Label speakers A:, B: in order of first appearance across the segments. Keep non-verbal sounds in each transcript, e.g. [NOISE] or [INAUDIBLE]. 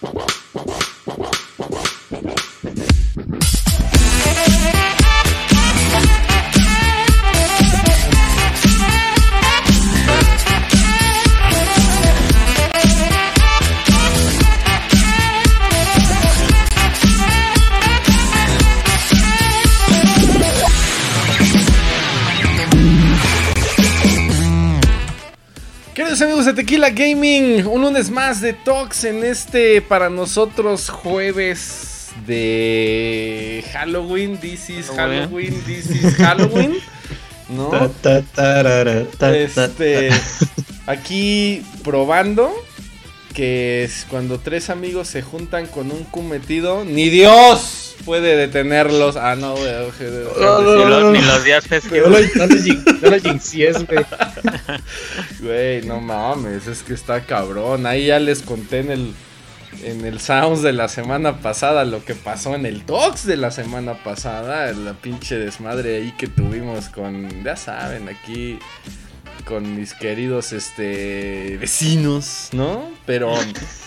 A: Queridos Gaming, un lunes más de Talks en este para nosotros jueves de Halloween. This is Halloween, this is Halloween. [LAUGHS] ¿No? Este, aquí probando que es cuando tres amigos se juntan con un cometido, ni Dios puede detenerlos. Ah, no, güey, oje, de-
B: No, no,
C: Ni
B: no,
C: ni los días festivos.
B: no lo jinxies, güey. [LAUGHS]
A: Güey, no mames, es que está cabrón. Ahí ya les conté en el en el Sounds de la semana pasada lo que pasó en el Talks de la semana pasada, la pinche desmadre ahí que tuvimos con, ya saben, aquí con mis queridos este vecinos, ¿no? Pero [LAUGHS]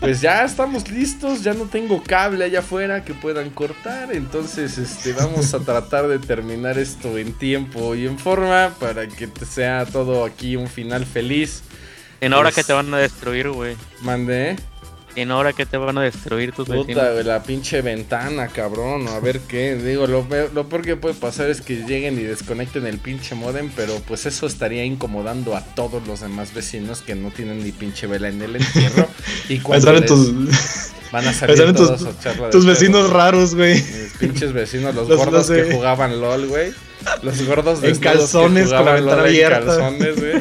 A: pues ya estamos listos, ya no tengo cable allá afuera que puedan cortar, entonces este vamos a tratar de terminar esto en tiempo y en forma para que te sea todo aquí un final feliz.
C: En hora
A: Es-
C: que te van a destruir, güey.
A: Mandé.
C: En hora que te van a destruir tus
A: Puta,
C: vecinos.
A: la pinche ventana, cabrón. A ver qué. Digo, lo, pe- lo peor que puede pasar es que lleguen y desconecten el pinche modem, pero pues eso estaría incomodando a todos los demás vecinos que no tienen ni pinche vela en el entierro. [LAUGHS] y cuando les-
B: tus,
A: van a [LAUGHS] salir
B: salen tus,
A: todos a echarla de
B: tus vecinos raros, güey.
A: Mis pinches vecinos, los, [LAUGHS]
B: Los-
A: gordos
B: los de-
A: que jugaban LOL, güey. Los gordos
B: En
A: desnudos que
B: calzones, con la
A: jugaban
B: ventana
A: LOL en
B: abierta.
A: calzones, güey.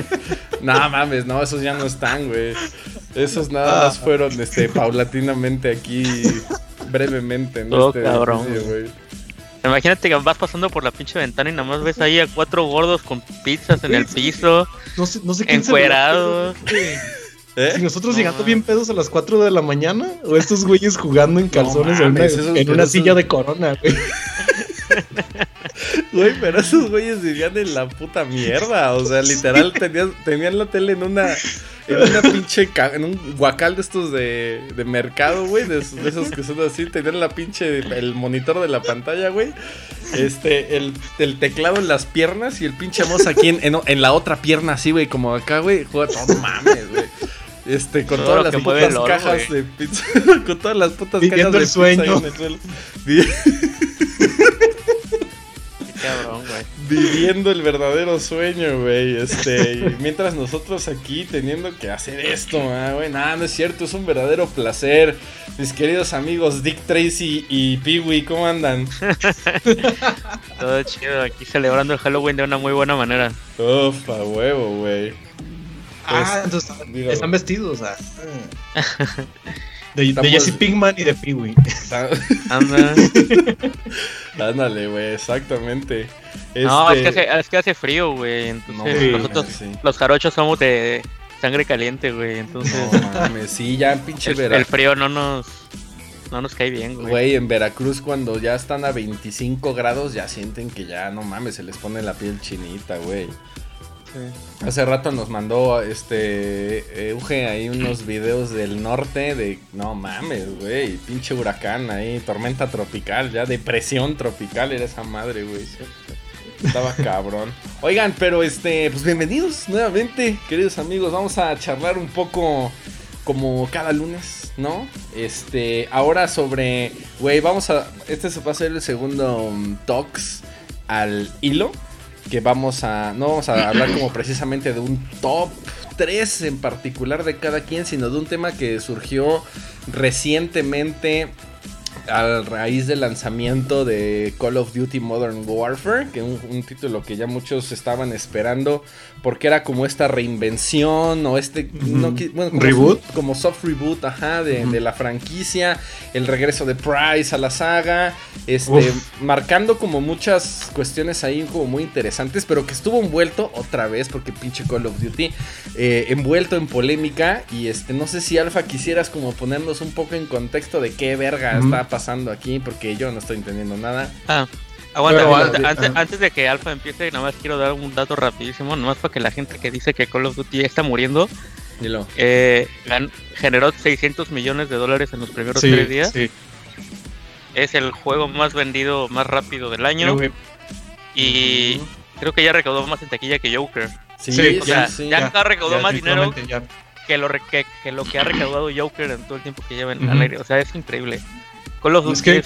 A: No mames, no, esos ya no están, güey. Esos nada más
B: Ah.
A: fueron este paulatinamente aquí brevemente en
C: Oh,
A: este
C: cabrón,
A: edificio.
C: Imagínate que vas pasando por la pinche ventana y nada más ves ahí a cuatro gordos con pizzas en el piso,
B: No sé, no sé quién se
C: encuerados.
A: ¿Eh?
B: Si nosotros
C: No,
B: llegando bien pedos a las 4 de la mañana, o estos güeyes jugando en calzones en una, en una silla de corona, güey. [LAUGHS]
A: Güey, pero esos güeyes vivían en la puta mierda. O sea, literal, tenían, tenían la tele en una. En una pinche. En un guacal de estos de, de mercado, güey. De, esos- de esos que son así. Tenían la pinche. El monitor de la pantalla, güey. Este. El, el teclado en las piernas y el pinche mouse aquí en, en, en la otra pierna, así, güey. Como acá, güey. Juega todo mames, güey. Este, con todas las putas
C: oro,
A: cajas de pizza. [LAUGHS] con todas las putas
B: Viviendo
A: cajas de
B: el
A: pizza ahí
B: sueño.
A: en el suelo. [LAUGHS]
C: Cabrón, güey.
A: Viviendo el verdadero sueño, güey. Este, y [LAUGHS] mientras nosotros aquí teniendo que hacer esto, ah, güey. Nada, no es cierto, es un verdadero placer. Mis queridos amigos Dick Tracy y Peewee, ¿cómo andan? [LAUGHS]
C: Todo chido, aquí celebrando el Halloween de una muy buena manera.
A: Uf, a huevo, güey.
B: Ah, entonces
A: dígalo.
B: están vestidos, ah. [LAUGHS] De, de
A: Estamos-
B: Jesse Pinkman y de Peewee. [LAUGHS]
A: Ándale, güey, exactamente.
C: No, es
A: Este,
C: que, hace, es que hace frío, güey. Entonces, nosotros,
A: sí.
C: los jarochos, somos de sangre caliente, güey. Entonces,
A: No mames, sí, ya en pinche
C: el, el frío no nos, no nos cae bien, güey.
A: Güey, en Veracruz cuando ya están a 25 grados ya sienten que ya, no mames, se les pone la piel chinita, güey. Hace rato nos mandó este Euge ahí unos videos del norte de no mames, güey, pinche huracán ahí, tormenta tropical, ya depresión tropical era esa madre, güey. Estaba [LAUGHS] cabrón. Oigan, pero este, pues bienvenidos nuevamente, queridos amigos. Vamos a charlar un poco como cada lunes, ¿no? Este, ahora sobre, güey, vamos a, este se va a ser el segundo um, talks al hilo, que vamos a, no vamos a hablar como [CLEARS THROAT] precisamente de un top 3 en particular de cada quien, sino de un tema que surgió recientemente a raíz del lanzamiento de Call of Duty Modern Warfare, que un, un título que ya muchos estaban esperando, porque era como esta reinvención o este no bueno, como,
B: ¿Reboot?
A: como soft reboot, ajá, de, la franquicia, el regreso de Price a la saga, este,
B: Uf.
A: marcando como muchas cuestiones ahí como muy interesantes, pero que estuvo envuelto otra vez, porque pinche Call of Duty, eh, envuelto en polémica y este, no sé si Alfa quisieras como ponernos un poco en contexto de qué verga está pasando aquí, porque yo no estoy entendiendo nada.
C: Ah, aguanta,
B: Pero
C: aguanta,
B: antes-
C: antes, antes de que Alpha empiece, nada más quiero dar un dato rapidísimo, nomás para que la gente que dice que Call of Duty ya está muriendo,
A: Dilo.
C: eh, generó 600 millones de dólares en los primeros tres días.
B: sí.
C: Es el juego más vendido, más rápido del año.
B: güey.
C: Y
A: Ujú.
C: creo que ya recaudó más en taquilla que Joker.
A: Sí,
B: Sí,
A: sí,
C: O sea,
A: sí.
C: ya, ha recaudó
B: Ya,
C: más dinero
B: ya.
C: que lo, re- que, que lo que ha recaudado Joker en todo el tiempo que lleva en
B: Ujú.
C: al aire. O sea, es increíble. Call of
B: Es
C: Duty
B: que-
C: es,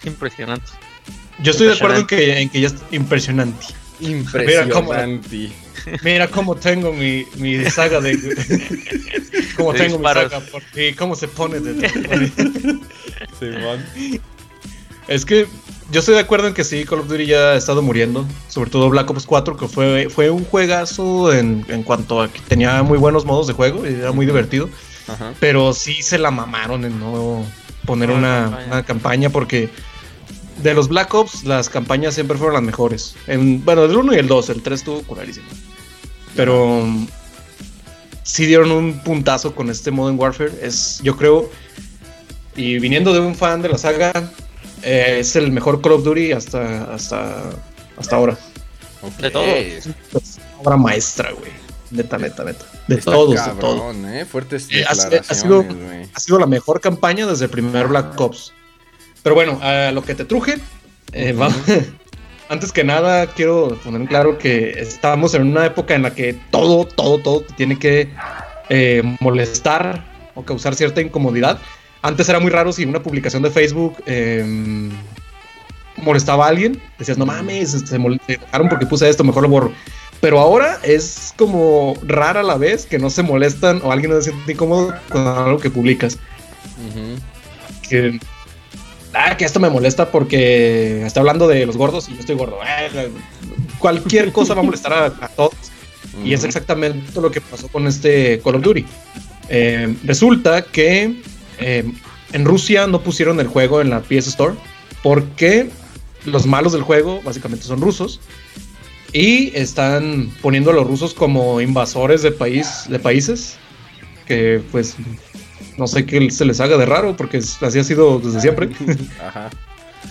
C: es impresionante.
B: Yo estoy de acuerdo en que, en que ya es impresionante.
A: Impresionante.
B: Mira cómo tengo mi, mi saga de. [LAUGHS] cómo
C: De
B: tengo
C: disparos.
B: mi saga, porque cómo se pone de. [LAUGHS] Es que yo estoy de acuerdo en que sí, Call of Duty ya ha estado muriendo. Sobre todo Black Ops 4, que fue, fue un juegazo en, en cuanto a que tenía muy buenos modos de juego y era muy divertido.
A: Ajá.
B: Pero sí se la mamaron en no poner
C: Una
B: una,
C: campaña.
B: una campaña porque de los Black Ops las campañas siempre fueron las mejores. En, bueno, del 1 y el 2, el 3 estuvo curarísimo. Pero sí dieron un puntazo con este Modern Warfare. Es, yo creo, y viniendo de un fan de la saga, eh, es el mejor Call of Duty hasta, hasta, hasta ahora.
A: Ok.
C: De todo.
B: Es obra maestra, güey. Neta, neta, neta. De
A: Está
B: todos, de todos.
A: ¿eh? Fuertes
B: Eh, ha- sido- ha sido la mejor campaña desde el primer Black Ops. Pero bueno, a lo que te truje, eh, va- [LAUGHS] antes que nada quiero poner en claro que estamos en una época en la que todo, todo, todo te tiene que eh, molestar o causar cierta incomodidad. Antes era muy raro si una publicación de Facebook eh, molestaba a alguien, decías, no mames, se, mol- se enojaron porque puse esto, mejor lo borro. Pero ahora es como rara a la vez que no se molestan o alguien no se siente incómodo con algo que publicas. Que, ah, que esto me molesta porque está hablando de los gordos y yo estoy gordo. Eh, cualquier cosa va a molestar a, a todos. Y es exactamente lo que pasó con este Call of Duty. Eh, resulta que eh, en Rusia no pusieron el juego en la PS Store porque los malos del juego básicamente son rusos y están poniendo a los rusos como invasores de país de países que pues no sé qué se les haga de raro porque así ha sido desde siempre. [LAUGHS]
A: Ajá.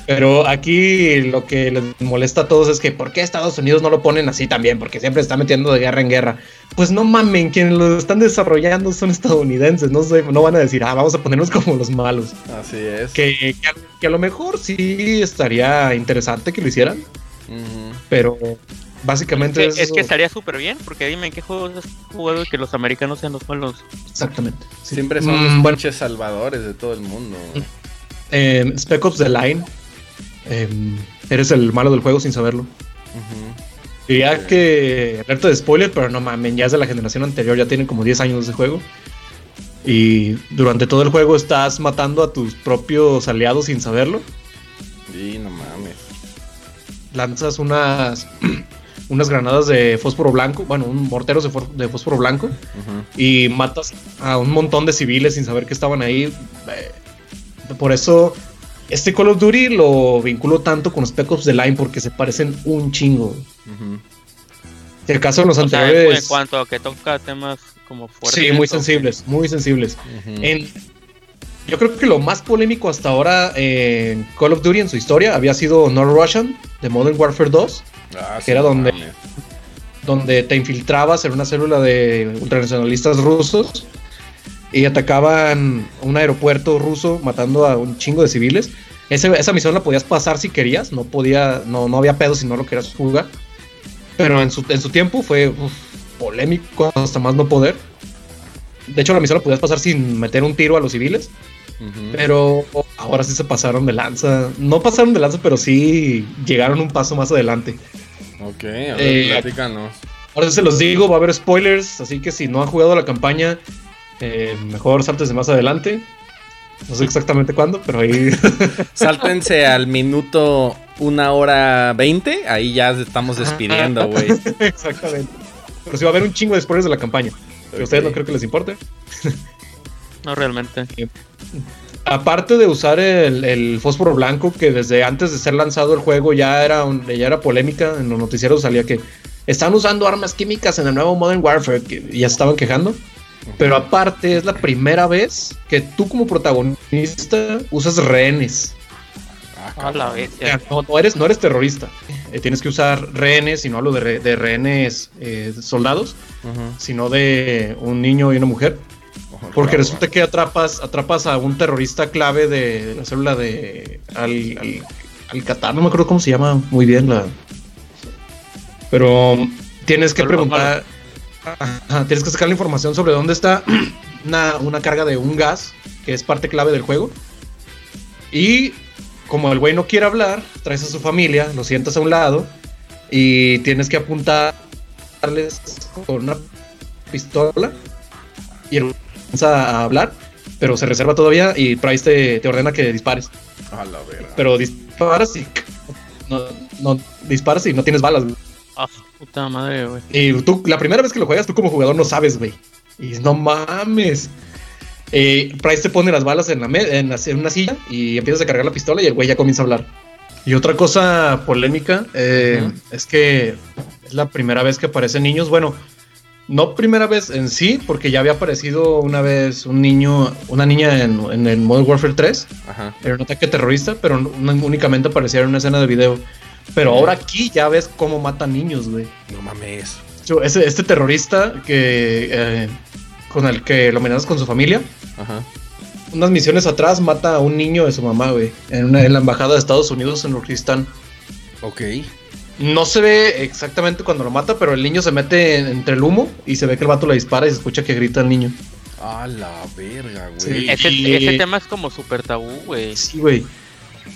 B: Pero aquí lo que les molesta a todos es que ¿por qué Estados Unidos no lo ponen así también? Porque siempre está metiendo de guerra en guerra. Pues no mamen, quienes lo están desarrollando son estadounidenses, no, sé, no van a decir, ah, vamos a ponernos como los malos.
A: Así es.
B: Que, que, a, que a lo mejor sí estaría interesante que lo hicieran,
A: Ujú.
B: pero básicamente
C: Es que, es
B: eso-
C: que estaría súper bien, porque dime en qué juegos has jugado que los americanos sean los malos.
B: Exactamente. sí.
A: Siempre son
B: Mm,
A: los
B: bueno,
A: pinches salvadores de todo el mundo.
B: eh, Spec Ops The Line, eh, eres el malo del juego sin saberlo. Diría
A: Sí.
B: que alerta de spoiler, pero no mamen, ya es de la generación anterior, ya tienen como 10 años de juego. Y durante todo el juego estás matando a tus propios aliados sin saberlo.
A: Y no mames.
B: Lanzas unas, [CLEARS THROAT] unas granadas de fósforo blanco, bueno, un mortero de, fósforo- de fósforo blanco, y matas a un montón de civiles sin saber que estaban ahí. Eh, Por eso, este Call of Duty lo vinculo tanto con Spec Ops The Line porque se parecen un chingo.
A: Ujú.
B: Si acaso los
C: O sea, en-
B: anteriores.
C: en cuanto a que toca temas como fuertes.
B: Sí, muy sensibles, muy sensibles. En, yo creo que lo más polémico hasta ahora en Call of Duty en su historia había sido North Russian de Modern Warfare 2,
A: Ah,
B: que era donde- donde te infiltrabas en una célula de ultranacionalistas rusos y atacaban un aeropuerto ruso matando a un chingo de civiles. Ese- esa misión la podías pasar si querías, no podía, no, no había pedo si no lo querías jugar. Pero en su, en su tiempo fue uf, polémico hasta más no poder. De hecho, la misión la podías pasar sin meter un tiro a los civiles. Pero ahora sí se pasaron de lanza. No pasaron de lanza, pero sí llegaron un paso más adelante.
A: Ok, a ver,
B: Eh,
A: platícanos.
B: Ahora sí se los digo, va a haber spoilers, así que si no han jugado la campaña, eh, mejor saltes más adelante. No sé exactamente cuándo, pero ahí... [LAUGHS]
A: Sáltense al minuto una hora veinte. Ahí ya estamos despidiendo, güey. [LAUGHS]
B: exactamente. Pero sí va a haber un chingo de spoilers de la campaña. Que a ustedes no creo que les importe.
C: No realmente.
B: Aparte de usar el, el fósforo blanco, que desde antes de ser lanzado el juego ya era, un- ya era polémica, en los noticieros salía que están usando armas químicas en el nuevo Modern Warfare, que ya se estaban quejando. Pero aparte es la primera vez que tú como protagonista usas rehenes.
A: Ah,
C: A la
A: cabrón.
C: bestia.
B: No, no eres, no eres terrorista. eh, tienes que usar rehenes, y no hablo de, re- de rehenes eh, soldados, sino de un niño y una mujer. Porque resulta que atrapas, atrapas a un terrorista clave de la célula de Al, al, Alcatar, no me acuerdo cómo se llama muy bien la. Pero tienes que preguntar. Ajá, tienes que sacar la información sobre dónde está [CLEARS THROAT] una, una carga de un gas, que es parte clave del juego. Y como el güey no quiere hablar, traes a su familia, lo sientas a un lado y tienes que apuntarles con una pistola y el a hablar, pero se reserva todavía y Price te, te ordena que dispares.
A: A la verga.
B: Pero disparas y no, no disparas y no tienes balas. güey.
C: Ah, puta madre, güey.
B: Y tú, la primera vez que lo juegas, tú como jugador no sabes, güey. Y no mames. Eh, Price te pone las balas en, la en, la- en una silla y empiezas a cargar la pistola y el güey ya comienza a hablar. Y otra cosa polémica eh, es que es la primera vez que aparecen niños. Bueno, no primera vez en sí, porque ya había aparecido una vez un niño, una niña en, en el Modern Warfare 3,
A: Ajá.
B: era un ataque terrorista, pero no- únicamente aparecía en una escena de video. Pero ahora aquí ya ves cómo matan niños, güey.
A: No mames.
B: Yo, ese- este terrorista que eh, con el que lo amenazas con su familia,
A: Ajá.
B: unas misiones atrás mata a un niño de su mamá, güey, en, una- en la embajada de Estados Unidos en Urquistán.
A: Ok.
B: No se ve exactamente cuando lo mata, pero el niño se mete en- entre el humo y se ve que el vato le dispara y se escucha que grita el niño.
A: A la verga, güey.
B: Sí.
C: Ese,
B: Y-
C: ese tema es como súper tabú, güey.
B: Sí, güey.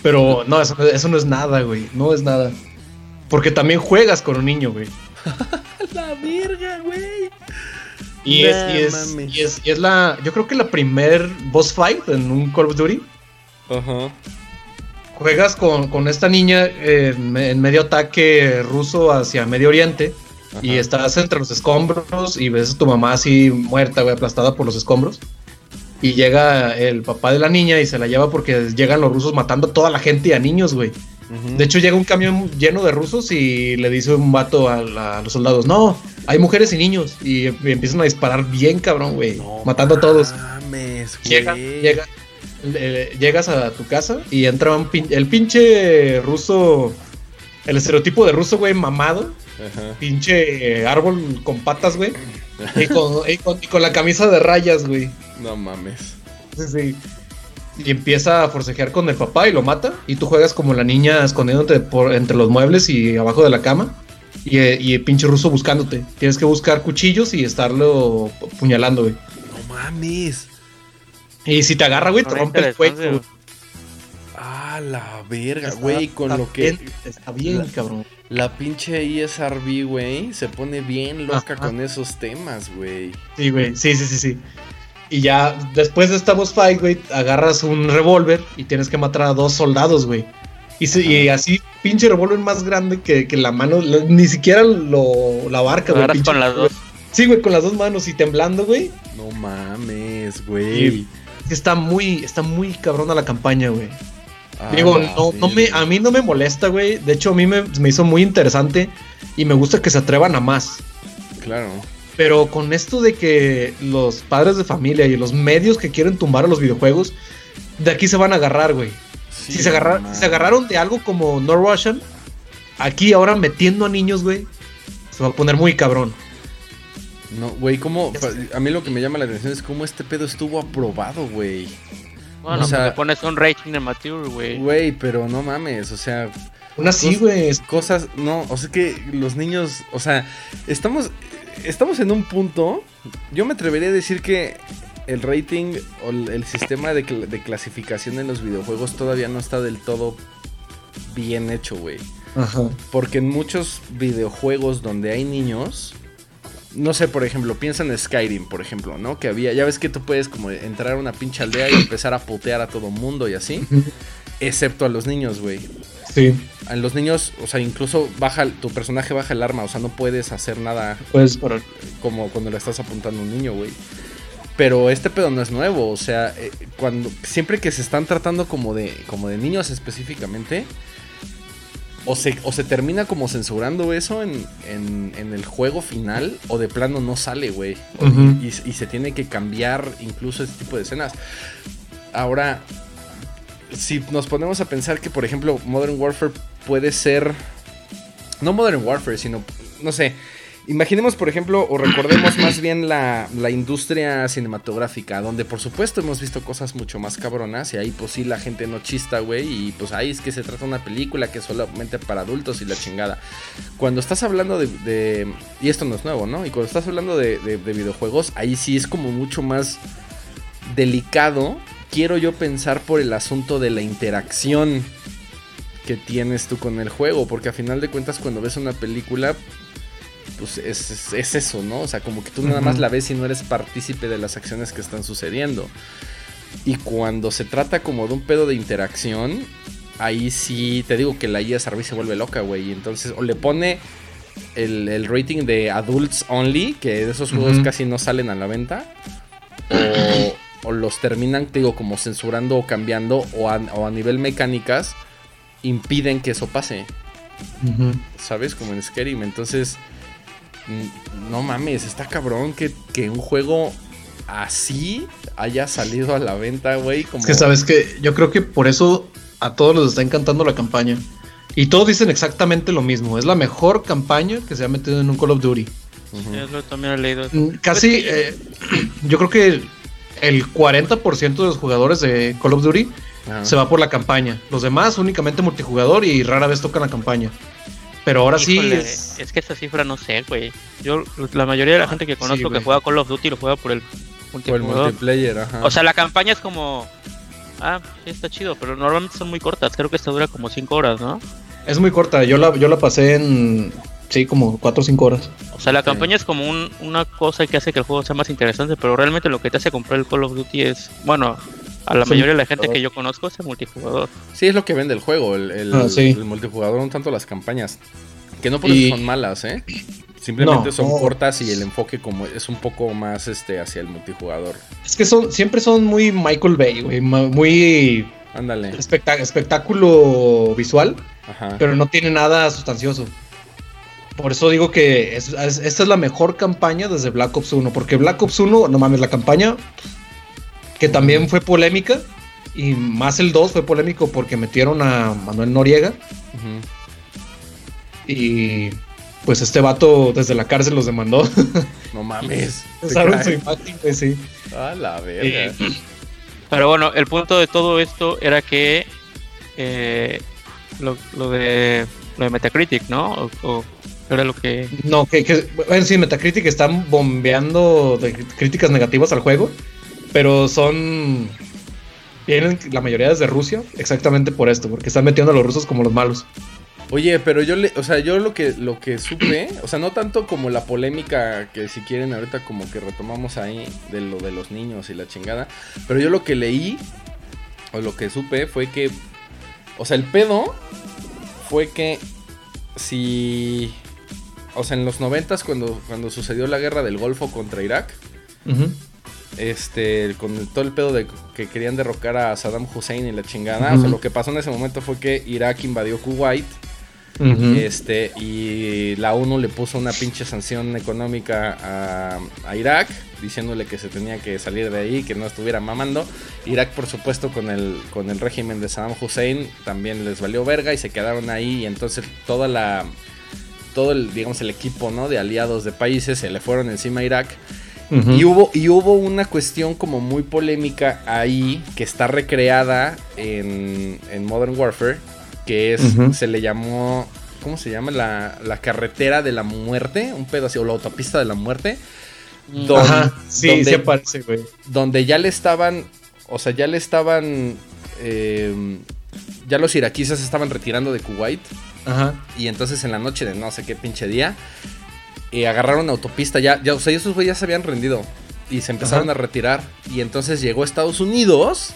B: Pero no, eso, eso no es nada, güey. No es nada. Porque también juegas con un niño, güey. [LAUGHS]
A: La verga, güey.
B: Y,
A: Nah,
B: es, y, es,
A: mames.
B: y, es, y es la. Yo creo que la primer boss fight en un Call of Duty.
A: Ajá.
B: Juegas con, con esta niña en, me- en medio ataque ruso hacia Medio Oriente. Y estás entre los escombros y ves a tu mamá así muerta, güey, aplastada por los escombros. Y llega el papá de la niña y se la lleva porque llegan los rusos matando a toda la gente y a niños, güey. De hecho, llega un camión lleno de rusos y le dice un vato a, la- a los soldados: No, hay mujeres y niños. Y, y empiezan a disparar bien, cabrón, güey.
A: No
B: matando a todos. Llega, llega, eh, llegas a tu casa y entra un pin- el pinche ruso, el estereotipo de ruso, güey, mamado,
A: Ajá.
B: pinche eh, árbol con patas, güey, [LAUGHS] y con, y con- y con la camisa de rayas, güey.
A: No mames.
B: Sí, sí. Y empieza a forcejear con el papá y lo mata. Y tú juegas como la niña escondiéndote por, entre los muebles y abajo de la cama. Y, eh, y el pinche ruso buscándote. Tienes que buscar cuchillos y estarlo puñalando, güey.
A: No mames.
B: Y si te agarra, güey, te rompe el cuello.
C: güey.
A: A la verga, güey. Con
B: está
A: lo que.
B: bien, está bien,
A: la-
B: cabrón.
A: La pinche ISRB, güey, se pone bien loca
B: Ajá.
A: con esos temas, güey.
B: Sí, güey. Sí, sí, sí, sí. Y ya después de esta boss fight, güey, agarras un revólver y tienes que matar a dos soldados, güey. Y, se- y así, pinche revólver más grande que, que la mano, la- ni siquiera lo, la abarca,
C: Lo
B: güey.
C: con las dos.
B: Sí, güey, con las dos manos y temblando, güey.
A: No mames, güey.
B: Está muy, está muy cabrona la campaña, güey. Digo,
A: la
B: no, no me, a mí no me molesta, güey. De hecho, a mí me, me hizo muy interesante y me gusta que se atrevan a más.
A: Claro.
B: Pero con esto de que los padres de familia y los medios que quieren tumbar a los videojuegos, de aquí se van a agarrar, güey.
A: Sí,
B: si, se agarra- si se agarraron de algo como No Russian, aquí ahora metiendo a niños, güey, se va a poner muy cabrón.
A: No, güey, ¿cómo? A mí lo que me llama la atención es cómo este pedo estuvo aprobado, güey.
C: Bueno,
A: O sea-
C: pues le pones un rating de mature, güey.
A: Güey, pero no mames, o sea,
B: Aún así,
A: Pues-
B: güey.
A: cosas, no, o sea que los niños, o sea, estamos, estamos en un punto, yo me atrevería a decir que el rating o el, el sistema de, cl- de clasificación en los videojuegos todavía no está del todo bien hecho, güey.
B: Ajá.
A: Porque en muchos videojuegos donde hay niños, no sé, por ejemplo, piensa en Skyrim, por ejemplo, ¿no? Que había, ya ves que tú puedes como entrar a una pinche aldea y empezar a putear a todo mundo y así, excepto a los niños, güey.
B: Sí,
A: A los niños, o sea, incluso baja, tu personaje baja el arma, o sea, no puedes hacer nada
B: para.
A: como cuando le estás apuntando a un niño, güey. Pero este pedo no es nuevo, o sea, eh, cuando siempre que se están tratando como de como de niños específicamente, o se, o se termina como censurando eso en, en- en el juego final, o de plano no sale, güey. Y, y se tiene que cambiar incluso este tipo de escenas. Ahora, si nos ponemos a pensar que, por ejemplo, Modern Warfare puede ser no Modern Warfare, sino, no sé, Imaginemos, por ejemplo, o recordemos más bien la, industria cinematográfica, donde por supuesto hemos visto cosas mucho más cabronas y ahí pues sí la gente no chista, güey, y pues ahí es que se trata de una película que es solamente para adultos y la chingada. Cuando estás hablando de... y esto no es nuevo, ¿no? Y cuando estás hablando de, de videojuegos, ahí sí es como mucho más delicado, quiero yo pensar por el asunto de la interacción que tienes tú con el juego, porque a final de cuentas cuando ves una película pues es, eso, ¿no? O sea, como que tú nada más la ves y no eres partícipe de las acciones que están sucediendo. Y cuando se trata como de un pedo de interacción, ahí sí te digo que la IA se vuelve loca, güey. Entonces, o le pone el, rating de adults only, que de esos juegos casi no salen a la venta, o, los terminan, te digo, como censurando o cambiando, o a, o a nivel mecánicas, impiden que eso pase. ¿Sabes? Como en Skyrim. Entonces no mames, está cabrón que, un juego así haya salido a la venta, güey. Como...
B: Es que sabes que yo creo que por eso a todos les está encantando la campaña. Y todos dicen exactamente lo mismo. Es la mejor campaña que se ha metido en un Call of Duty.
C: también he leído.
B: Mm, casi, eh, [CLEARS THROAT] yo creo que el 40% de los jugadores de Call of Duty se va por la campaña. Los demás únicamente multijugador y rara vez tocan la campaña. Pero ahora sí.
C: Es... que esa cifra no sé, güey. Yo, la mayoría de la ah, gente que conozco que juega Call of Duty lo juega por el
A: multiplayer. ajá.
C: O sea, la campaña es como. Ah, sí, está chido, pero normalmente son muy cortas. Creo que esta dura como 5 horas, ¿no?
B: Es muy corta. Yo la, yo la pasé en. Sí, como 4 o 5 horas.
C: O sea, la campaña es como una cosa que hace que el juego sea más interesante, pero realmente lo que te hace comprar el Call of Duty es. Bueno, a la mayoría de la gente que yo conozco es el multijugador.
A: Sí, es lo que vende el juego, el, ah, multijugador, no tanto las campañas. Que no por eso son malas, ¿eh? Simplemente son cortas y el enfoque como es un poco más este hacia el multijugador.
B: Es que son siempre son muy Michael Bay, güey, muy
A: Ándale.
B: espectáculo visual, Ajá. pero no tiene nada sustancioso. Por eso digo que esta es la mejor campaña desde Black Ops 1, porque Black Ops 1, no mames, la campaña que también fue polémica. Y más el 2 fue polémico porque metieron a Manuel Noriega. Y pues este vato desde la cárcel los demandó. [LAUGHS]
A: No mames.
B: Usaron su imagen, pues sí.
A: A la verga. [CLEARS THROAT]
C: pero bueno, el punto de todo esto era que eh, lo, de lo de Metacritic, ¿no? O, era lo que.
B: No, que, que bueno, sí, Metacritic están bombeando de críticas negativas al juego pero son. Vienen la mayoría desde Rusia, exactamente por esto, porque están metiendo a los rusos como los malos.
A: Oye, pero yo le, o sea, yo lo que lo que supe, o sea, no tanto como la polémica que si quieren ahorita como que retomamos ahí de lo de los niños y la chingada, pero yo lo que leí o lo que supe fue que o sea, el pedo fue que si o sea, en los noventas cuando cuando sucedió la guerra del Golfo contra Irak, este, con todo el pedo de que querían derrocar a Saddam Hussein y la chingada. O sea, lo que pasó en ese momento fue que Irak invadió Kuwait. Este, y la ONU le puso una pinche sanción económica a, Irak, diciéndole que se tenía que salir de ahí, que no estuviera mamando. Irak, por supuesto, con el, con el régimen de Saddam Hussein, también les valió verga y se quedaron ahí. Y entonces toda la, todo el, digamos, el equipo, ¿no? De aliados de países se le fueron encima a Irak y, hubo, y hubo una cuestión como muy polémica ahí que está recreada en, Modern Warfare, que es, se le llamó, ¿cómo se llama? La, carretera de la muerte, un pedo así, o la autopista de la muerte.
B: Donde, sí, se aparece, güey.
A: Donde ya le estaban, o sea, ya le estaban, em, ya los iraquíes se estaban retirando de Kuwait. Ajá. Y entonces en la noche de no sé qué pinche día, y agarraron autopista. Ya, ya, o sea, esos güeyes ya se habían rendido. Y se empezaron a retirar. Y entonces llegó Estados Unidos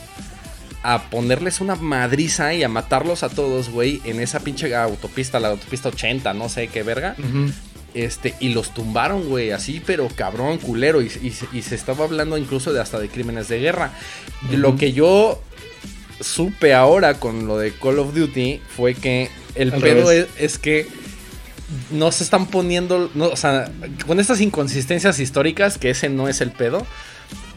A: a ponerles una madriza y a matarlos a todos, güey, en esa pinche autopista, la autopista 80, no sé qué verga. Este, y los tumbaron, güey, así, pero cabrón, culero. Y, se estaba hablando incluso de hasta de crímenes de guerra. Lo que yo supe ahora con lo de Call of Duty fue que el pedo es, que no se están poniendo, o sea, con estas inconsistencias históricas, que ese no es el pedo,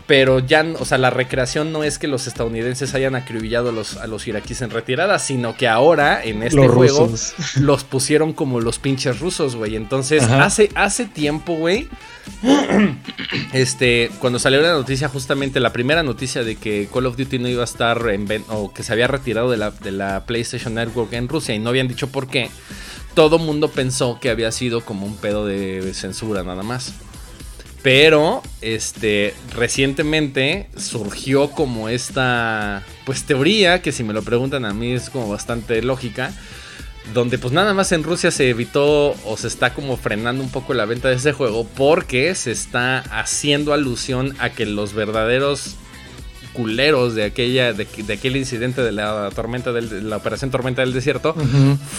A: Pero ya, o sea, la recreación no es que los estadounidenses hayan acribillado a los, a los iraquíes en retirada, sino que ahora en este juego [LAUGHS] los pusieron como los pinches rusos, güey. Entonces, hace, hace tiempo, güey, [CLEARS THROAT] este, cuando salió la noticia, justamente la primera noticia de que Call of Duty no iba a estar en, o que se había retirado de la, de la PlayStation Network en Rusia y no habían dicho por qué, todo mundo pensó que había sido como un pedo de censura nada más. Pero, este, recientemente surgió como esta, pues teoría, que si me lo preguntan a mí es como bastante lógica, donde pues nada más en Rusia se evitó o se está como frenando un poco la venta de ese juego porque se está haciendo alusión a que los verdaderos culeros de aquella de, aquel incidente de la tormenta de la operación tormenta del desierto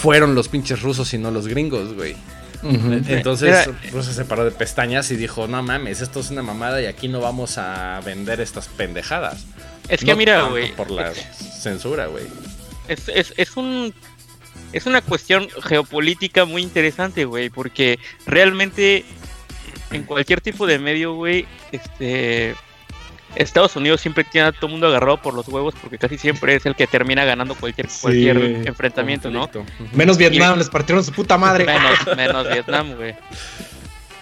A: fueron los pinches rusos y no los gringos, güey. Entonces Rusia se paró de pestañas y dijo, no mames, esto es una mamada y aquí no vamos a vender estas pendejadas.
C: Es que mira, güey.
A: Por la censura, güey.
C: Es, es, es, un... Es una cuestión geopolítica muy interesante, güey, porque realmente en cualquier tipo de medio, güey, este Estados Unidos siempre tiene a todo el mundo agarrado por los huevos porque casi siempre es el que termina ganando cualquier, cualquier enfrentamiento, ¿no?
B: Menos Vietnam, les partieron su puta madre.
C: Menos, [LAUGHS] menos Vietnam, güey.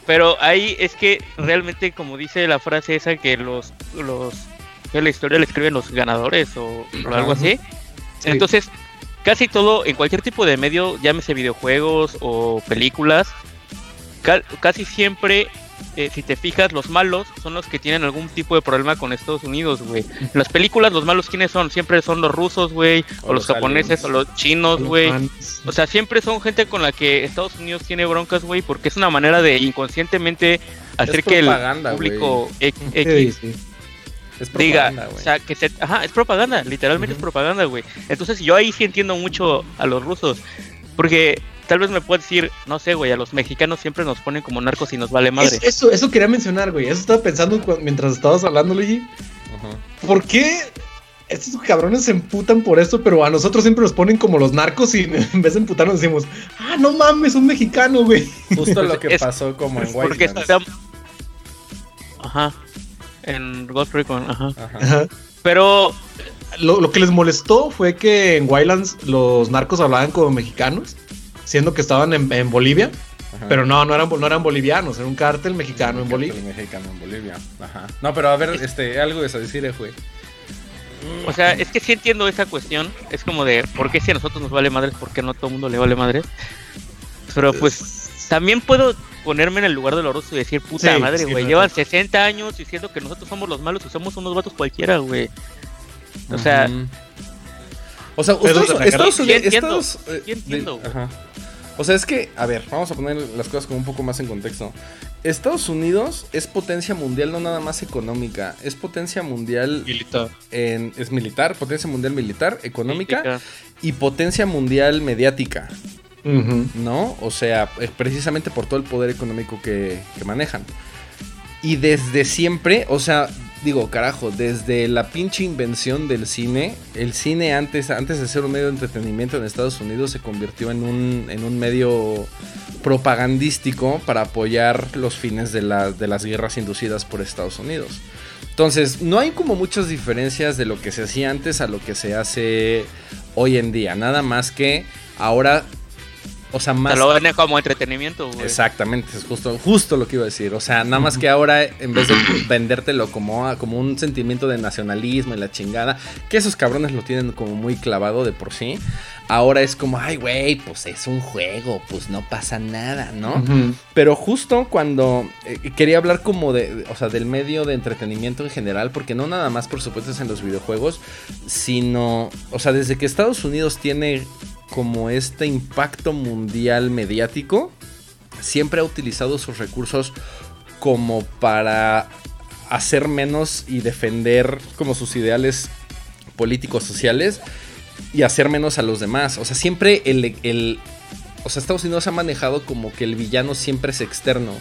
C: Pero ahí es que realmente, como dice la frase esa, que los, los que la historia le escriben los ganadores o, algo así. Entonces, casi todo, en cualquier tipo de medio, llámese videojuegos o películas, casi siempre eh, si te fijas, los malos son los que tienen algún tipo de problema con Estados Unidos, güey. En las películas, los malos, ¿quiénes son? Siempre son los rusos, güey, o, los, japoneses, o los chinos, güey. O sea, siempre son gente con la que Estados Unidos tiene broncas, güey, porque es una manera de inconscientemente hacer que el público X, [LAUGHS] diga, o sea, que se, ajá, es propaganda, literalmente es propaganda, güey. Entonces yo ahí sí entiendo mucho a los rusos, porque tal vez me puedes decir, no sé, güey, a los mexicanos siempre nos ponen como narcos y nos vale madre.
B: eso, eso quería mencionar, güey. Eso estaba pensando mientras estabas hablando, Luigi. ¿Por qué estos cabrones se emputan por esto, pero a nosotros siempre nos ponen como los narcos y [LAUGHS] en vez de emputarnos decimos, ah, no mames, un mexicano, güey.
A: Justo lo que pasó como en White
C: Ajá. En Ghost Recon, ajá. ajá. Pero
B: lo, lo, que les molestó fue que en Wildlands los narcos hablaban como mexicanos siendo que estaban en, Bolivia. Pero no, no eran, no eran bolivianos, era un cártel mexicano en Bolivia.
A: mexicano en Bolivia. Ajá. No, pero a ver, este, algo de eso decir, güey.
C: O sea, es que sí entiendo esa cuestión. Es como de, ¿por qué si a nosotros nos vale madres? ¿Por qué no a todo el mundo le vale madres? Pero pues, también puedo ponerme en el lugar de los rusos y decir, puta madre, güey. llevan 60 años diciendo que nosotros somos los malos y somos unos vatos cualquiera, güey. O sea,
A: o sea, Estados, Unidos. O sea, es que, a ver, vamos a poner las cosas como un poco más en contexto. Estados Unidos es potencia mundial no nada más económica, es potencia mundial
B: militar.
A: En, es militar, potencia mundial militar, económica y potencia mundial mediática. ¿No? O sea, precisamente por todo el poder económico que, que manejan. Y desde siempre, o sea, digo, carajo, desde la pinche invención del cine, el cine antes, antes de ser un medio de entretenimiento en Estados Unidos se convirtió en un, en un medio propagandístico para apoyar los fines de, de las guerras inducidas por Estados Unidos. Entonces, no hay como muchas diferencias de lo que se hacía antes a lo que se hace hoy en día. Nada más que ahora o sea, más.
C: Te lo venden como entretenimiento, güey.
A: Exactamente, es justo, justo lo que iba a decir. O sea, nada más que ahora, en vez de vendértelo como, como un sentimiento de nacionalismo y la chingada, que esos cabrones lo tienen como muy clavado de por sí. Ahora es como, ay, güey, pues es un juego, pues no pasa nada, ¿no? Pero justo cuando eh, quería hablar como de, o sea, del medio de entretenimiento en general, porque no nada más, por supuesto, es en los videojuegos, sino, o sea, desde que Estados Unidos tiene como este impacto mundial mediático, siempre ha utilizado sus recursos como para hacer menos y defender como sus ideales políticos sociales y hacer menos a los demás. O sea, siempre el, el o sea, Estados Unidos ha manejado como que el villano siempre es externo.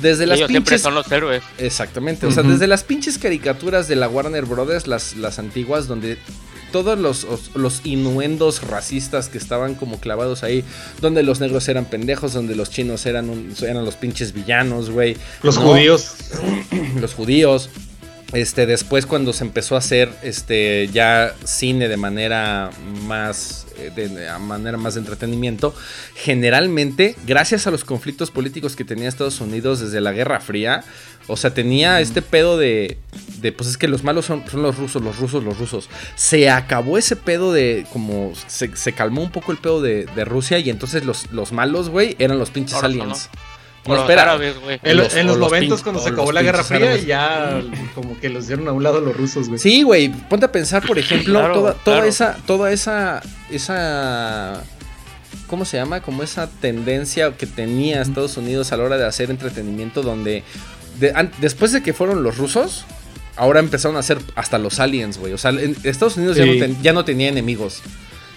A: Desde las
C: Ellos siempre son los héroes.
A: Exactamente. O sea, desde las pinches caricaturas de la Warner Brothers, las, las antiguas, donde todos los, los innuendos racistas que estaban como clavados ahí, donde los negros eran pendejos, donde los chinos eran, eran los pinches villanos, güey.
B: Los judíos.
A: los judíos. Este, después cuando se empezó a hacer este, ya cine de manera más eh, de, manera más de entretenimiento, generalmente, gracias a los conflictos políticos que tenía Estados Unidos desde la Guerra Fría, o sea, tenía este pedo de, de pues es que los malos son, son, los rusos, los rusos, los rusos. Se acabó ese pedo de, como, se, se calmó un poco el pedo de, de Rusia y entonces los, los malos, güey, eran los pinches
C: Ahora
A: aliens.
C: no.
A: No,
C: Los
A: espera.
C: árabes, güey.
B: En,
A: Los-
B: en
A: o
B: los
A: los
B: momentos cuando se acabó la Guerra Fría
A: árabes.
B: y ya como que los dieron a un lado los rusos, güey.
A: Sí, güey, ponte a pensar, por ejemplo,
C: Claro,
A: toda, toda
C: claro.
A: esa, toda esa, esa, ¿cómo se llama? Como esa tendencia que tenía Estados Unidos a la hora de hacer entretenimiento donde, de- an- después de que fueron los rusos, ahora empezaron a hacer hasta los aliens, güey. O sea, en Estados Unidos ya, no ten- ya no tenía enemigos.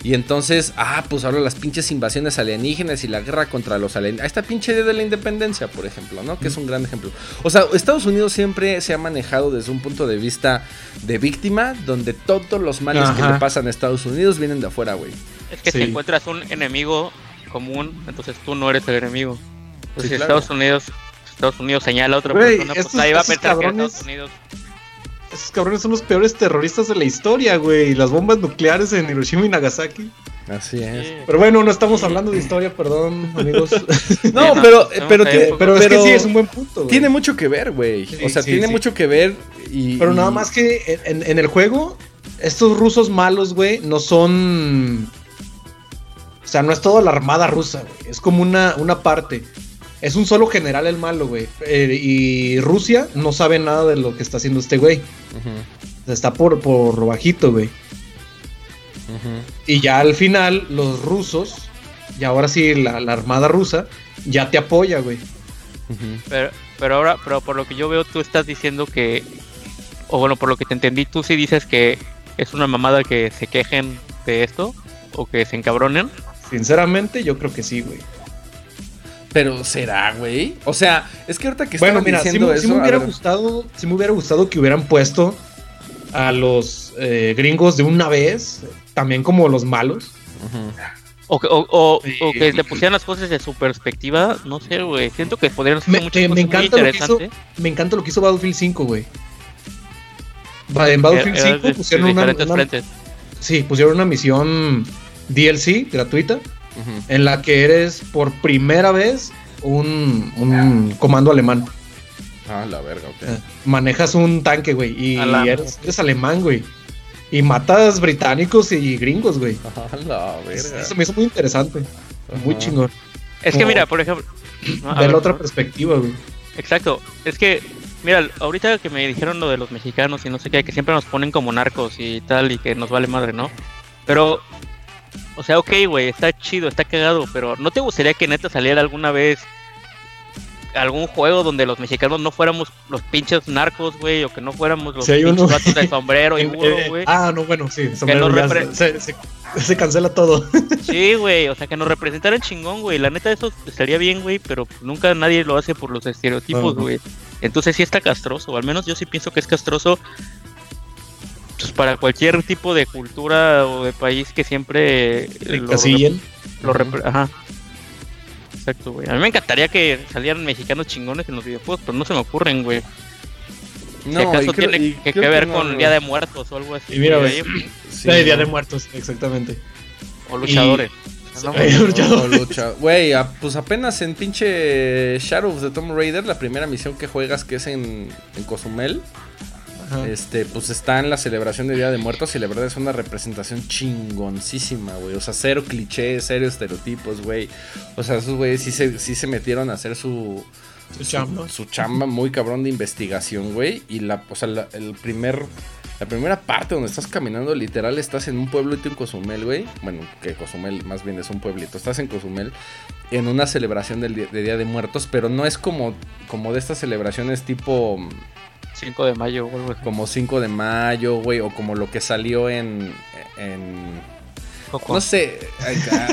A: Y entonces, ah, pues ahora las pinches invasiones alienígenas y la guerra contra los alienígenas. Esta pinche idea de la independencia, por ejemplo, ¿no? Que es un gran ejemplo. O sea, Estados Unidos siempre se ha manejado desde un punto de vista de víctima, donde todos los males que le pasan a Estados Unidos vienen de afuera, güey.
C: Es que
B: Sí.
C: si encuentras un enemigo común, entonces tú no eres el enemigo. Entonces,
A: Sí,
C: si
A: claro.
C: Estados Unidos, Estados Unidos señala a otra persona, pues ahí va a pensar que Estados Unidos.
B: Esos cabrones son los peores terroristas de la historia, güey. Las bombas nucleares en Hiroshima y Nagasaki.
A: Así es.
B: Pero bueno, no estamos hablando de historia, perdón, amigos. [LAUGHS]
A: No,
C: no,
A: pero, pero, tiene,
B: Pero es que sí, es un buen punto, güey.
A: tiene mucho que ver, güey.
B: Sí,
A: o sea,
B: sí,
A: tiene
B: sí.
A: mucho que ver y...
B: Pero nada más que en, en el juego, estos rusos malos, güey, no son. O sea, no es toda la armada rusa, güey. Es como una, una parte. Es un solo general el malo, güey. Eh, y Rusia no sabe nada de lo que está haciendo este güey. Está por, por bajito, güey. Y ya al final, los rusos, y ahora sí la, la armada rusa, ya te apoya, güey.
C: Pero, pero ahora, pero por lo que yo veo, tú estás diciendo que, o bueno, por lo que te entendí, tú sí dices que es una mamada que se quejen de esto, o que se encabronen.
B: Sinceramente, yo creo que sí, güey.
A: Pero será, güey. O sea, es que ahorita que
B: Bueno, mira,
A: diciendo
B: me- sí
A: eso,
B: me
A: a
B: hubiera gustado, sí me hubiera gustado que hubieran puesto a los eh, gringos de una vez, también como los malos.
C: O que, o, o-
B: Sí.
C: o que le pusieran las cosas de su perspectiva, no sé, güey. Siento que podrían ser
B: Me-
C: muchas
B: me- me
C: cosas muy
B: encanta que hizo-
C: interesantes.
B: Me encanta lo que hizo Battlefield 5, güey. En Battlefield
C: Era
B: 5
C: de-
B: pusieron
C: de
B: una, sí, pusieron una misión DLC gratuita
A: Ujú.
B: en la que eres por primera vez un, un comando alemán.
A: Ah, la verga, ok.
B: Eh, Manejas un tanque, güey, y eres, eres alemán, güey. Y matas británicos y gringos, güey. [LAUGHS]
A: Ah, la verga.
B: Eso me hizo muy interesante. Muy chingón.
C: Es que
B: Como-
C: mira, por ejemplo. [CLEARS THROAT] no, ver,
B: la otra
C: ¿no?
B: perspectiva, güey.
C: Exacto. Es que, mira, ahorita que me dijeron lo de los mexicanos y no sé qué, que siempre nos ponen como narcos y tal, y que nos vale madre, ¿no? Pero, o sea, ok, güey, está chido, está cagado, pero ¿no te gustaría que neta saliera alguna vez algún juego donde los mexicanos no fuéramos los pinches narcos, güey, o que no fuéramos los
B: Sí,
C: pinches
B: uno.
C: vatos de sombrero y [LAUGHS]
B: Eh,
C: burro,
B: eh,
C: güey?
B: ah, no, bueno, sí. sombrero ya
C: repre-
B: se, se- se cancela todo. [LAUGHS]
C: Sí, güey, o sea, que nos representaran chingón, güey. La neta, eso estaría bien, güey, pero nunca nadie lo hace por los estereotipos, güey. Entonces sí está castroso, o al menos yo sí pienso que es castroso pues, para cualquier tipo de cultura o de país que siempre lo, lo Ajá. Exacto, güey. A mí me encantaría que salieran mexicanos chingones en los videojuegos, pero no se me ocurren, güey. si
A: No,
C: acaso
A: y creo-
C: tiene
A: y
C: que, ver
A: no,
C: con. Día de Muertos o algo así.
B: Y mira,
C: güey.
A: Sí,
B: Sí, Día de Muertos, exactamente.
C: O luchadores. No,
B: luchadores.
A: O lucha- Güey, pues apenas en pinche Shadow of the Tomb Raider, la primera misión que juegas que es en, en Cozumel,
B: Ajá.
A: este, pues está en la celebración de Día de Muertos y la verdad es una representación chingoncísima, güey. O sea, cero clichés, cero estereotipos, güey. O sea, esos güeyes sí se, sí se metieron a hacer su,
B: Su chamba.
A: su chamba muy cabrón de investigación, güey. Y la, o sea, la, el primer, la primera parte donde estás caminando, literal, estás en un pueblito en Cozumel, güey. Bueno, que Cozumel más bien es un pueblito. Estás en Cozumel en una celebración del día- de Día de Muertos, pero no es como, como de estas celebraciones tipo
C: 5 de mayo así.
A: como 5 de mayo, güey, o como lo que salió en... en
C: Coco.
A: no sé,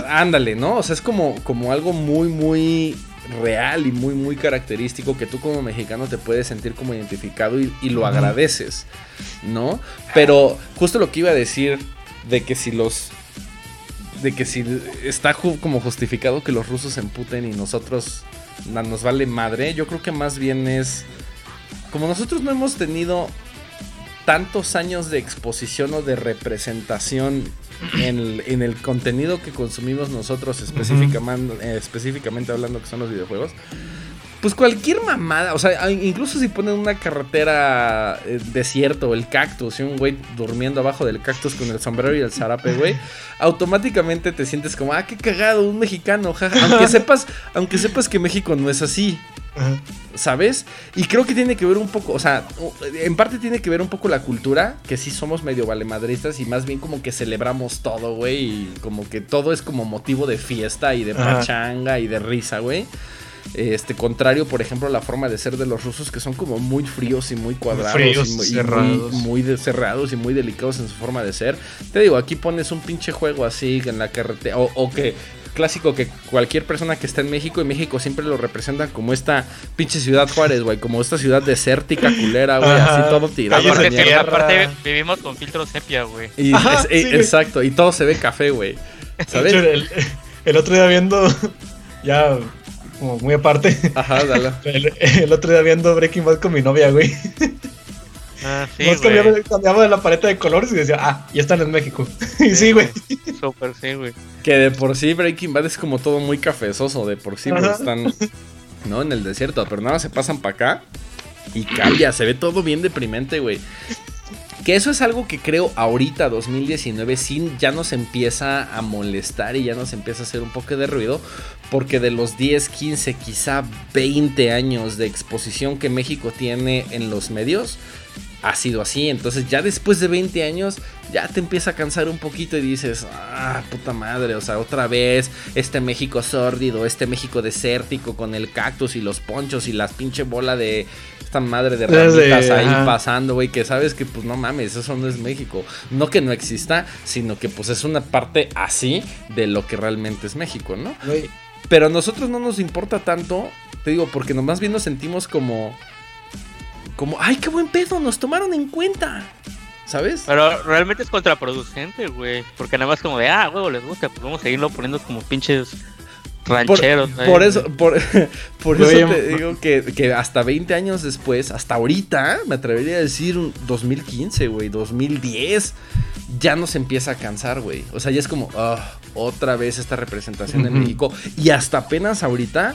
A: ándale, ¿no? O sea, es como, como algo muy, muy real y muy, muy característico que tú como mexicano te puedes sentir como identificado y, y lo agradeces, ¿no? Pero justo lo que iba a decir de que si los... De que si está ju- como justificado que los rusos se emputen y nosotros nos vale madre, yo creo que más bien es... Como nosotros no hemos tenido tantos años de exposición o de representación en el, en el contenido que consumimos nosotros, específicamente, eh, específicamente hablando que son los videojuegos, pues cualquier mamada, o sea, incluso si ponen una carretera eh, desierto, el cactus, y un güey durmiendo abajo del cactus con el sombrero y el zarape, güey, [LAUGHS] automáticamente te sientes como, ah, qué cagado, un mexicano, jaja. Aunque sepas, [LAUGHS] aunque sepas que México no es así. ¿Sabes? Y creo que tiene que ver un poco, o sea, en parte tiene que ver un poco la cultura, que sí somos medio valemadristas y más bien como que celebramos todo, güey, y como que todo es como motivo de fiesta y de pachanga y de risa, güey. Este, contrario, por ejemplo, a la forma de ser de los rusos, que son como muy fríos y muy cuadrados. y, muy, cerrados. muy, cerrados y muy delicados en su forma de ser. Te digo, aquí pones un pinche juego así en la carretera. O, que clásico que cualquier persona que está en México y México siempre lo representan como esta pinche ciudad Juárez, güey, como esta ciudad desértica, culera, güey, así todo tirado.
C: aparte vivimos con filtros sepia, güey.
A: exacto, y todo se ve café, güey.
B: ¿Sabes? El, el, otro día viendo [LAUGHS] ya como muy aparte.
A: Ajá, dale. [LAUGHS]
B: El, otro día viendo Breaking Bad con mi novia, güey.
C: Ah, sí,
B: Nos cambiamos, cambiamos, de la paleta de colores y decía, ah, ya están en México. [LAUGHS] y sí, güey.
C: Súper, sí, güey.
A: Que de por sí Breaking Bad es como todo muy cafezoso, de por sí, pues están, ¿no? En el desierto, pero nada, se pasan para acá y cambia, se ve todo bien deprimente, güey. Que eso es algo que creo ahorita, 2019, sin ya nos empieza a molestar y ya nos empieza a hacer un poco de ruido. Porque de los 10, 15, quizá 20 años de exposición que México tiene en los medios, ha sido así. Entonces ya después de 20 años ya te empieza a cansar un poquito y dices, ah, puta madre, o sea, otra vez este México sórdido, este México desértico con el cactus y los ponchos y las pinche bola de esta madre de ramitas ahí pasando, güey, que sabes que pues no mames, eso no es México. No que no exista, sino que pues es una parte así de lo que realmente es México, ¿no? Pero a nosotros no nos importa tanto, te digo, porque nomás bien nos sentimos como como, ay, qué buen pedo, nos tomaron en cuenta. ¿Sabes?
C: Pero realmente es contraproducente, güey. Porque nada más como de, ah, huevo, les gusta, pues vamos a seguirlo poniendo como pinches rancheros.
A: Por, eso, por, [LAUGHS] por eso te digo que, hasta 20 años después, hasta ahorita, me atrevería a decir 2015, güey, 2010, ya nos empieza a cansar, güey. O sea, ya es como, ah, otra vez esta representación de México. Y hasta apenas ahorita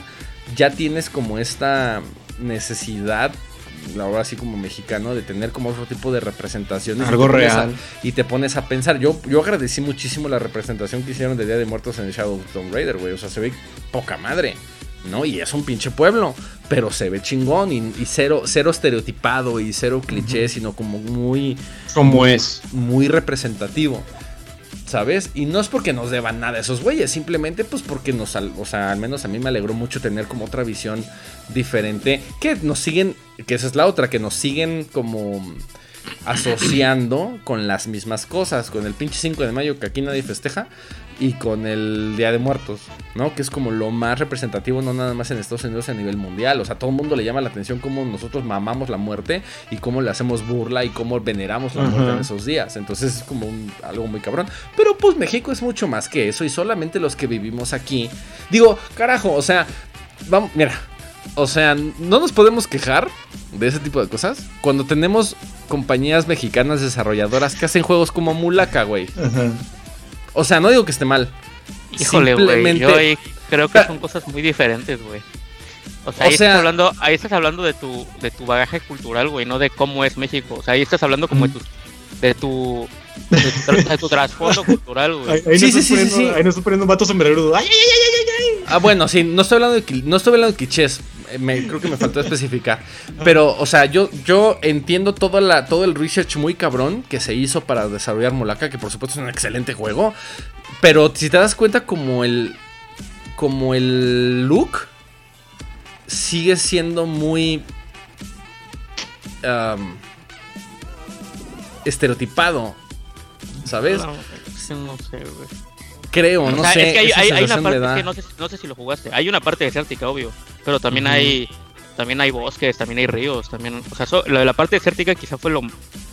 A: ya tienes como esta necesidad ahora así como mexicano, de tener como otro tipo de representaciones.
B: Algo real.
A: y te pones a pensar. Yo, yo agradecí muchísimo la representación que hicieron de Día de Muertos en Shadow Tomb Raider, güey. O sea, se ve poca madre. ¿no? Y es un pinche pueblo, pero se ve chingón y, cero, cero estereotipado y cero cliché, sino como muy...
B: Como es.
A: Muy representativo. ¿Sabes? Y no es porque nos deban nada esos güeyes, simplemente pues porque nos, o sea, al menos a mí me alegró mucho tener como otra visión diferente, que nos siguen, que esa es la otra, que nos siguen como asociando con las mismas cosas, con el pinche 5 de mayo que aquí nadie festeja, y con el Día de Muertos, ¿no? Que es como lo más representativo, no nada más en Estados Unidos a nivel mundial. O sea, todo el mundo le llama la atención cómo nosotros mamamos la muerte y cómo le hacemos burla y cómo veneramos la muerte en esos días. Entonces es como algo muy cabrón. Pero pues México es mucho más que eso y solamente los que vivimos aquí. Digo, carajo, o sea, vamos, mira. O sea, no nos podemos quejar de ese tipo de cosas cuando tenemos compañías mexicanas desarrolladoras que hacen juegos como Mulaka, güey. O sea, no digo que esté mal.
C: Híjole, güey. Yo creo que son cosas muy diferentes, güey. O sea, ahí, estás hablando, ahí estás hablando de tu, de tu bagaje cultural, güey, no de cómo es México. O sea, ahí estás hablando como de tu, de tu, de tu, trasfondo cultural, güey.
B: Ahí, sí, sí, sí, sí, Ahí nos estoy poniendo un vato sombrero. ¡Ay, ay, ay, ay, ay!
A: Ah, bueno, sí, no estoy hablando de, no estoy hablando de clichés me, creo que me faltó especificar. Pero, o sea, yo, yo entiendo toda la, todo el research muy cabrón que se hizo para desarrollar Molaka, que por supuesto es un excelente juego. Pero si te das cuenta, como el. Como el look sigue siendo muy. Estereotipado. ¿Sabes?
C: No, sé, güey.
A: Creo, no sé.
C: Es que hay, hay, una parte que no sé, no sé si lo jugaste. Hay una parte desértica, obvio. Pero también hay también hay bosques, también hay ríos, también, o sea, la parte desértica quizá fue lo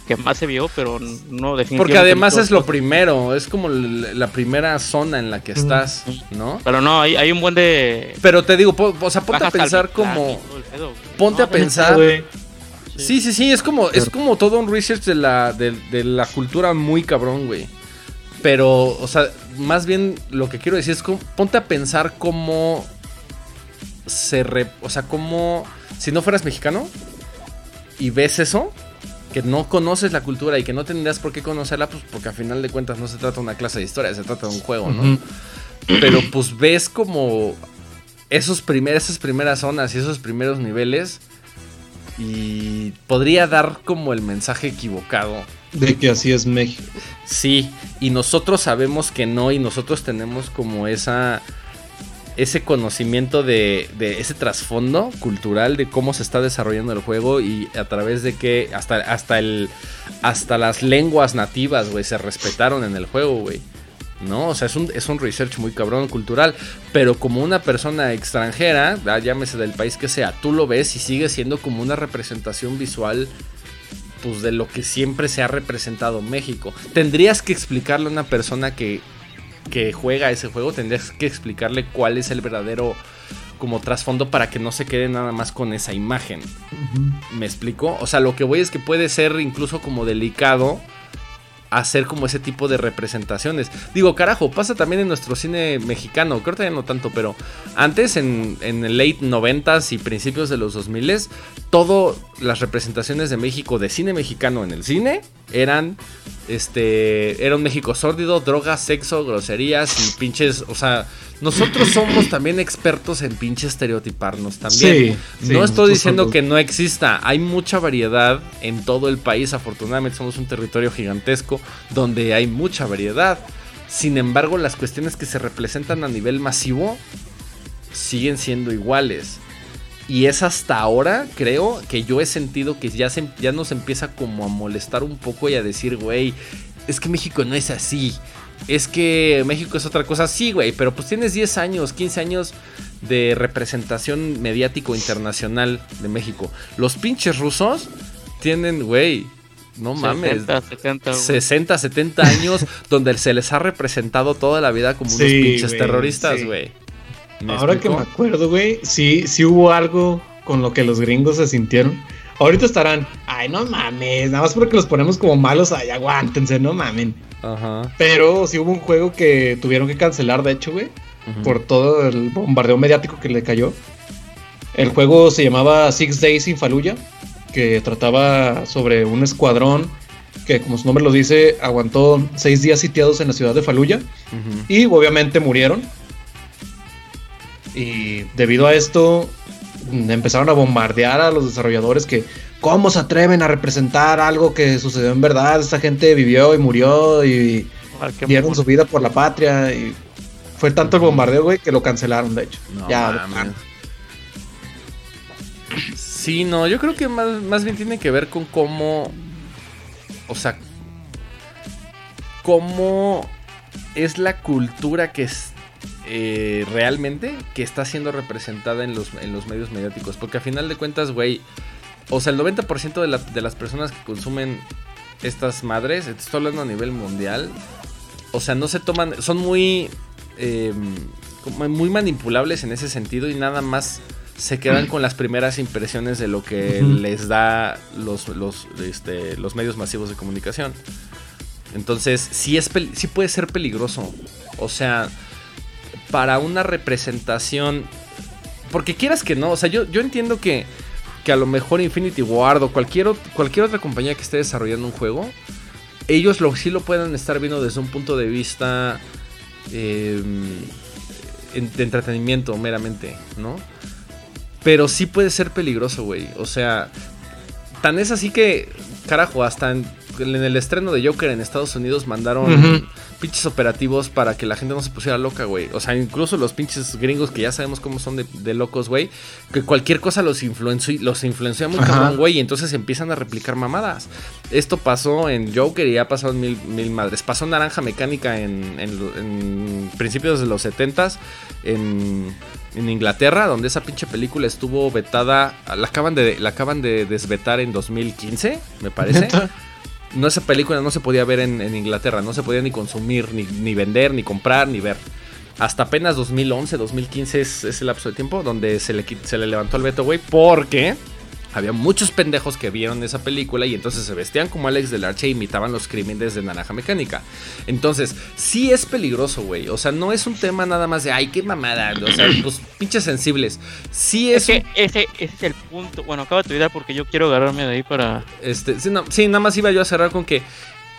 C: que más se vio, pero no definitivamente.
A: Porque además es lo primero, es como la primera zona en la que estás, ¿no?
C: Pero no, hay, hay un buen de...
A: Pero te digo, o sea, ponte a pensar como... ponte a pensar... Sí, sí, sí, es como, es como todo un research de la, de, la cultura muy cabrón, güey. Pero, o sea, más bien lo que quiero decir es como, ponte a pensar cómo se... o sea, cómo... Si no fueras mexicano y ves eso, que no conoces la cultura y que no tendrías por qué conocerla, pues porque al final de cuentas no se trata de una clase de historia, se trata de un juego, ¿no? Pero pues ves como esos esas primeras zonas y esos primeros niveles y podría dar como el mensaje equivocado.
B: De que así es México.
A: Sí, y nosotros sabemos que no y nosotros tenemos como esa ese conocimiento de, de, ese trasfondo cultural de cómo se está desarrollando el juego y a través de que hasta, hasta, el, hasta las lenguas nativas, güey, se respetaron en el juego, güey. ¿No? O sea, es un, es un research muy cabrón cultural, pero como una persona extranjera, llámese del país que sea, tú lo ves y sigue siendo como una representación visual pues de lo que siempre se ha representado México. Tendrías que explicarle a una persona que, que juega ese juego, tendrías que explicarle cuál es el verdadero como trasfondo para que no se quede nada más con esa imagen. ¿Me explico? O sea, lo que voy es que puede ser incluso como delicado hacer como ese tipo de representaciones. Digo, carajo, pasa también en nuestro cine mexicano, creo que ya no tanto, pero antes en, en el late 90s y principios de los 2000s, todas las representaciones de México, de cine mexicano en el cine, eran este era un México sórdido, drogas, sexo, groserías y pinches, o sea, nosotros somos también expertos en pinche estereotiparnos también. no estoy diciendo que no exista, hay mucha variedad en todo el país, afortunadamente somos un territorio gigantesco donde hay mucha variedad. Sin embargo, las cuestiones que se representan a nivel masivo siguen siendo iguales. Y es hasta ahora, creo, que yo he sentido que ya, se, ya nos empieza como a molestar un poco y a decir, güey, es que México no es así es que México es otra cosa. Sí, güey, pero pues tienes 10 años, 15 años de representación mediático internacional de México. Los pinches rusos tienen, güey, no mames. 60, 70, años [LAUGHS] donde se les ha representado toda la vida como unos pinches terroristas, güey.
B: Ahora que me acuerdo, güey, sí, sí hubo algo con lo que los gringos se sintieron. Ahorita estarán, ay, no mames, nada más porque los ponemos como malos, ay, aguántense, no mamen. Ajá. Pero sí hubo un juego que tuvieron que cancelar, de hecho, güey. Por todo el bombardeo mediático que le cayó. El juego se llamaba Six Days in Fallujah. Que trataba sobre un escuadrón que, como su nombre lo dice, aguantó seis días sitiados en la ciudad de Fallujah. Y obviamente murieron. Y debido a esto, empezaron a bombardear a los desarrolladores que ¿Cómo se atreven a representar algo que sucedió en verdad? Esta gente vivió y murió y dieron su vida por la patria y fue tanto el bombardeo, güey, que lo cancelaron, de hecho. ya,
A: Sí, no, yo creo que más, bien tiene que ver con cómo, o sea, cómo es la cultura que es eh, realmente que está siendo representada en los, en los medios mediáticos. Porque a final de cuentas, güey, o sea, el 90% de, de las personas que consumen estas madres, estoy hablando a nivel mundial, o sea, no se toman, son muy, em, muy manipulables en ese sentido y nada más se quedan con las primeras impresiones de lo que les da los, los, este, los medios masivos de comunicación. Entonces, sí, es sí puede ser peligroso. O sea, para una representación... Porque quieras que no, o sea, yo, yo entiendo que que a lo mejor Infinity Ward o cualquier, otra compañía que esté desarrollando un juego, ellos lo, sí lo pueden estar viendo desde un punto de vista em, de entretenimiento meramente, ¿no? Pero sí puede ser peligroso, güey. O sea, tan es así que, carajo, hasta en, el estreno de Joker en Estados Unidos mandaron pinches operativos para que la gente no se pusiera loca, güey. O sea, incluso los pinches gringos que ya sabemos cómo son de, locos, güey. Que cualquier cosa los influenció, los influencia muy cabrón, güey. Y entonces empiezan a replicar mamadas. Esto pasó en Joker y ha pasado en mil, mil madres. Pasó en Naranja Mecánica en, en, principios de los 70 en, en Inglaterra, donde esa pinche película estuvo vetada. La acaban de, la acaban de desvetar en 2015, me parece no esa película no se podía ver en, Inglaterra, no se podía ni consumir, ni, vender, ni comprar, ni ver. Hasta apenas 2011, 2015 es, el lapso de tiempo donde se le, se le levantó el veto, güey, porque había muchos pendejos que vieron esa película y entonces se vestían como Alex del Arche e imitaban los crímenes de Naranja Mecánica. Entonces, sí es peligroso, güey. O sea, no es un tema nada más de, ay, qué mamada. O sea, [CLEARS THROAT] pues pinches sensibles. Sí es.
C: que ese, es el punto. Bueno, acaba tu idea porque yo quiero agarrarme de ahí para.
A: Este, sí, sí, nada más iba yo a cerrar con que.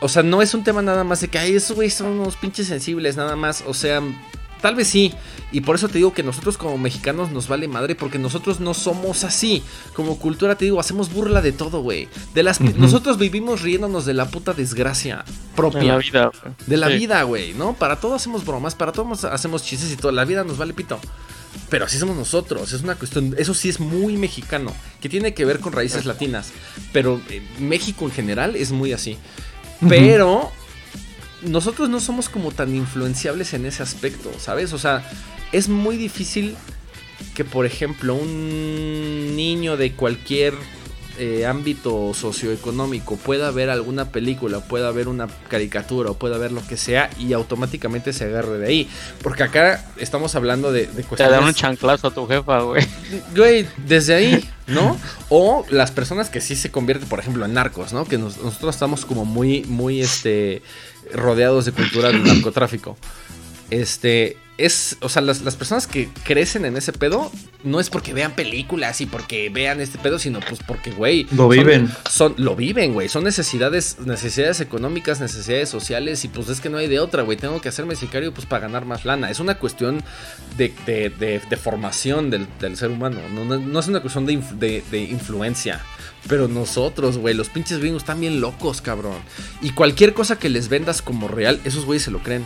A: O sea, no es un tema nada más de que, ay, esos güey son unos pinches sensibles, nada más. O sea, Tal vez sí. Y por eso te digo que nosotros como mexicanos nos vale madre porque nosotros no somos así. Como cultura te digo, hacemos burla de todo, güey. De las nosotros vivimos riéndonos de la puta desgracia propia. De
C: la vida.
A: De la vida, güey, ¿no? Para todo hacemos bromas, para todo hacemos chistes y todo. La vida nos vale pito. Pero así somos nosotros, es una cuestión, eso sí es muy mexicano, que tiene que ver con raíces latinas, pero eh, México en general es muy así. Pero nosotros no somos como tan influenciables en ese aspecto, ¿sabes? O sea, es muy difícil que, por ejemplo, un niño de cualquier eh, ámbito socioeconómico pueda ver alguna película, pueda ver una caricatura o pueda ver lo que sea y automáticamente se agarre de ahí. Porque acá estamos hablando de, de
C: cuestiones. Te dan un chanclazo a tu jefa, güey.
A: Güey, desde ahí, ¿no? O las personas que sí se convierten, por ejemplo, en narcos, ¿no? Que nosotros estamos como muy, muy, este rodeados de cultura del narcotráfico. Este, es, o sea, las, personas que crecen en ese pedo no es porque vean películas y porque vean este pedo, sino pues porque, güey.
B: Lo viven.
A: Son, lo viven, güey. Son necesidades, necesidades económicas, necesidades sociales y pues es que no hay de otra, güey. Tengo que hacerme sicario pues para ganar más lana. Es una cuestión de, de, formación del, ser humano. No, es una cuestión de, de influencia. Pero nosotros, güey, los pinches gringos están bien locos, cabrón. Y cualquier cosa que les vendas como real, esos güeyes se lo creen.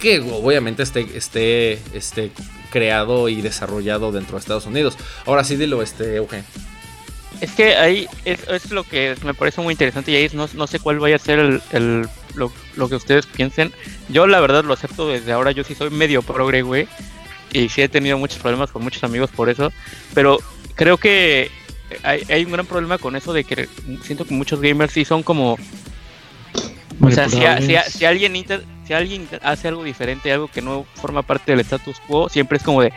A: Que obviamente esté, esté, esté creado y desarrollado dentro de Estados Unidos. Ahora sí, dilo, este, Eugen.
C: Es que ahí es, lo que me parece muy interesante y ahí no, no sé cuál vaya a ser el, lo, lo, que ustedes piensen. Yo la verdad lo acepto desde ahora, yo sí soy medio progre, güey. Y sí he tenido muchos problemas con muchos amigos por eso. Pero creo que hay, un gran problema con eso de que siento que muchos gamers sí son como... O sea, si, si, alguien si alguien hace algo diferente, algo que no forma parte del status quo, siempre es como de,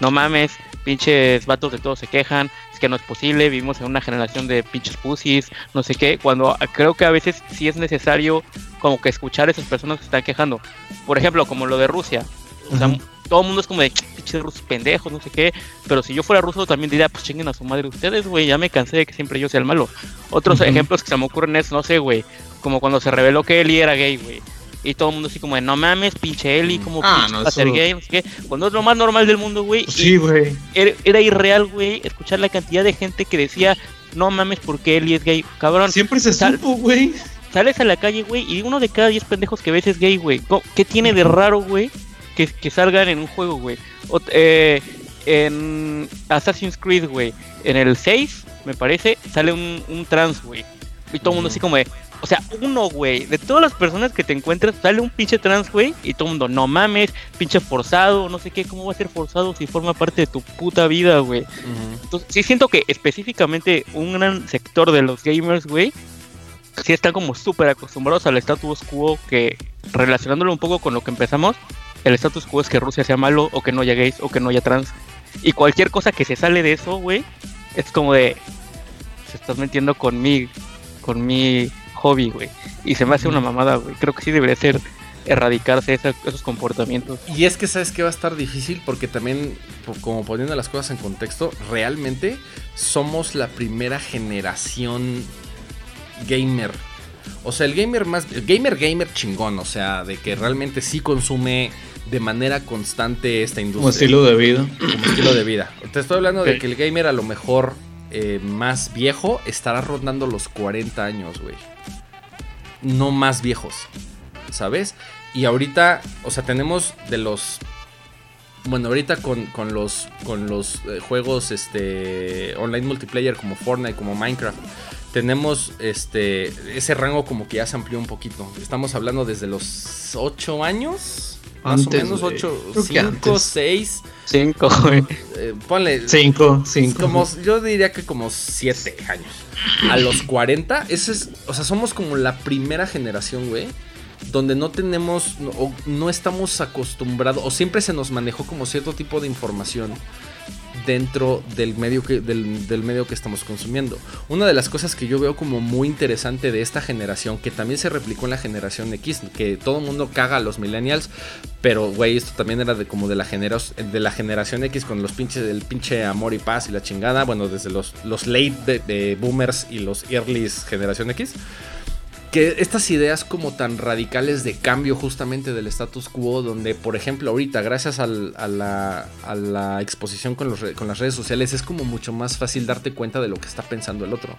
C: no mames, pinches vatos de todos se quejan, es que no es posible, vivimos en una generación de pinches pussies, no sé qué, cuando creo que a veces sí es necesario como que escuchar a esas personas que se están quejando. Por ejemplo, como lo de Rusia. O sea, todo el mundo es como de pinches rusos pendejos, no sé qué. Pero si yo fuera ruso también diría, pues chinguen a su madre ustedes, güey. Ya me cansé de que siempre yo sea el malo. Otros ejemplos que se me ocurren es, no sé, güey. Como cuando se reveló que Eli era gay, güey. Y todo el mundo así como de, no mames, pinche Eli, como ah, no, ser gay, no sé qué. Cuando es lo más normal del mundo, güey.
B: Sí, güey.
C: Era, irreal, güey, escuchar la cantidad de gente que decía, no mames, porque Eli es gay, cabrón.
B: Siempre se supo, güey.
C: Sales a la calle, güey, y uno de cada diez pendejos que ves es gay, güey. ¿Qué tiene de raro, güey? Que, salgan en un juego, güey. Eh, en Assassin's Creed, güey, en el 6, me parece, sale un, trans, güey. Y todo el mundo así como de, o sea, uno, güey, de todas las personas que te encuentras, sale un pinche trans, güey, y todo el mundo, no mames, pinche forzado, no sé qué, ¿cómo va a ser forzado si forma parte de tu puta vida, güey? Entonces, sí siento que específicamente un gran sector de los gamers, güey, sí están como súper acostumbrados al status quo que, relacionándolo un poco con lo que empezamos, el status quo es que Rusia sea malo o que no haya gays o que no haya trans. Y cualquier cosa que se sale de eso, güey, es como de se estás metiendo con mi con mi hobby, güey. Y se me hace una mamada, güey. Creo que sí debería ser erradicarse esos comportamientos.
A: Y es que sabes que va a estar difícil porque también, como poniendo las cosas en contexto, realmente somos la primera generación gamer o sea, el gamer más. El gamer, gamer chingón. O sea, de que realmente sí consume de manera constante esta industria.
B: Como estilo de vida.
A: Como estilo de vida. Te estoy hablando de que el gamer a lo mejor eh, más viejo estará rondando los 40 años, güey. No más viejos. ¿Sabes? Y ahorita, o sea, tenemos de los bueno, ahorita con, los, con los eh, juegos este, online multiplayer como Fortnite, como Minecraft, tenemos este ese rango como que ya se amplió un poquito. Estamos hablando desde los 8 años, más o menos 8, 5, 6.
C: 5,
A: ponle
B: 5, 5.
A: Como yo diría que como 7 años. A los 40, ese es, o sea, somos como la primera generación, güey, donde no tenemos o no estamos acostumbrados o siempre se nos manejó como cierto tipo de información dentro del medio que, del, del, medio que estamos consumiendo. Una de las cosas que yo veo como muy interesante de esta generación, que también se replicó en la generación X, que todo el mundo caga a los millennials, pero güey, esto también era de como de la, de la generación X con los pinches del pinche amor y paz y la chingada, bueno, desde los, los late de, de boomers y los early generación X que estas ideas como tan radicales de cambio justamente del status quo, donde por ejemplo ahorita gracias a, la, exposición con, con las redes sociales es como mucho más fácil darte cuenta de lo que está pensando el otro.